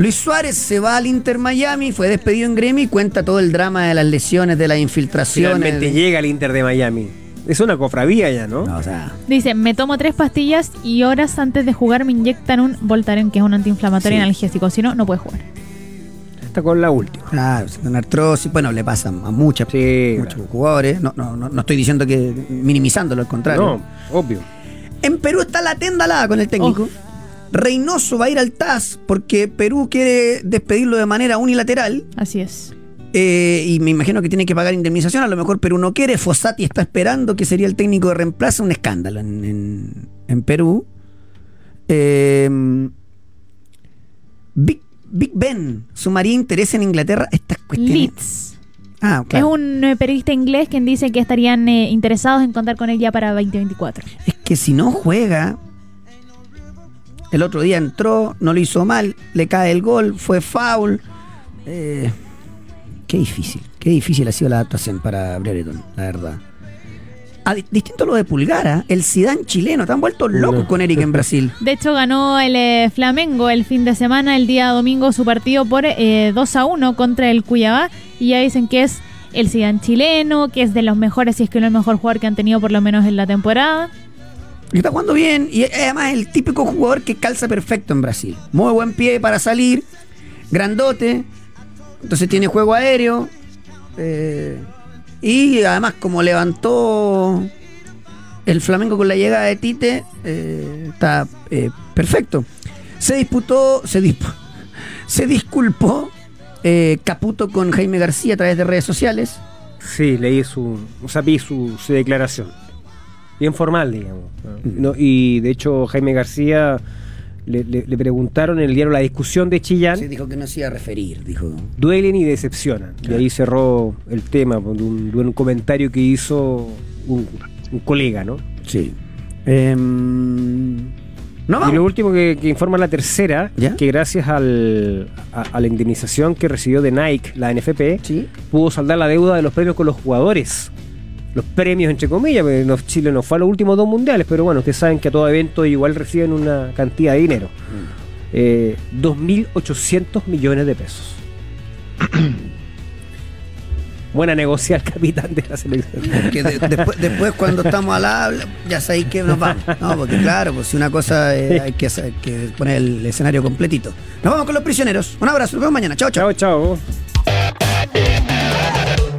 Luis Suárez se va al Inter Miami, fue despedido en Gremio y cuenta todo el drama de las lesiones, de las infiltraciones. Finalmente de- llega al Inter de Miami. Es una cofradía ya, ¿no? No, o sea, Dice, me tomo tres pastillas y horas antes de jugar me inyectan un Voltaren, que es un antiinflamatorio Sí. analgésico. Si no, no puede jugar. Está con la última. claro, con artrosis, bueno, le pasa a muchas, Sí, muchos claro. jugadores. No, no, no, no estoy diciendo que minimizándolo, al contrario. No, obvio. En Perú está la tendalada con el técnico. Reynoso va a ir al TAS porque Perú quiere despedirlo de manera unilateral. Así es. eh, y me imagino que tiene que pagar indemnización. A lo mejor Perú no quiere. Fossati está esperando que sería el técnico de reemplazo. Un escándalo en, en- en Perú. Eh, Big, Big Ben sumaría interés en Inglaterra. Estas cuestiones. Leeds. Ah, claro. Es un eh, periodista inglés quien dice que estarían eh, interesados en contar con él ya para 2024. Es que si no juega, el otro día entró, no lo hizo mal, le cae el gol, fue foul. Eh, qué difícil, qué difícil ha sido la adaptación para Brereton, la verdad. A di- distinto a lo de Pulgara, el Zidane chileno, están vueltos locos No. con Eric en Brasil. De hecho, ganó el eh, Flamengo el fin de semana, el día domingo, su partido por eh, 2 a 1 contra el Cuyabá. Y ya dicen que es el Zidane chileno, que es de los mejores, si es que no el mejor jugador que han tenido por lo menos en la temporada. Está jugando bien y es además el típico jugador que calza perfecto en Brasil. Muy buen pie para salir, grandote, entonces tiene juego aéreo. eh, y además como levantó el Flamengo con la llegada de Tite, eh, está eh, perfecto. Se disputó, se, disp- se disculpó Caputo con Jaime García a través de redes sociales. Sí, leí su, o sea, vi su declaración. Bien formal, digamos. ¿no? Y de hecho, Jaime García le, le- le preguntaron en el diario La Discusión de Chillán. Se dijo que no se iba a referir, dijo. duelen y decepcionan. Y ahí cerró el tema pues, de un, de un comentario que hizo un, un colega, ¿no? Sí. Em, no, Y lo último que, que informa la tercera, ¿Ya? que gracias al, a, a la indemnización que recibió de Nike, la NFP, Sí. pudo saldar la deuda de los premios con los jugadores. Los premios, entre comillas, porque no- Chile no fue a los últimos dos mundiales, pero bueno, ustedes saben que a todo evento igual reciben una cantidad de dinero. Eh, 2.800 millones de pesos. Buena negocia el capitán de la selección. De- después, después cuando estamos al habla, ya sabéis que nos vamos. No, porque claro, pues si una cosa eh, hay, que, hacer- hay que poner el escenario completito. Nos vamos con los prisioneros. Un abrazo, nos vemos mañana. Chao, chao. Chao, chao.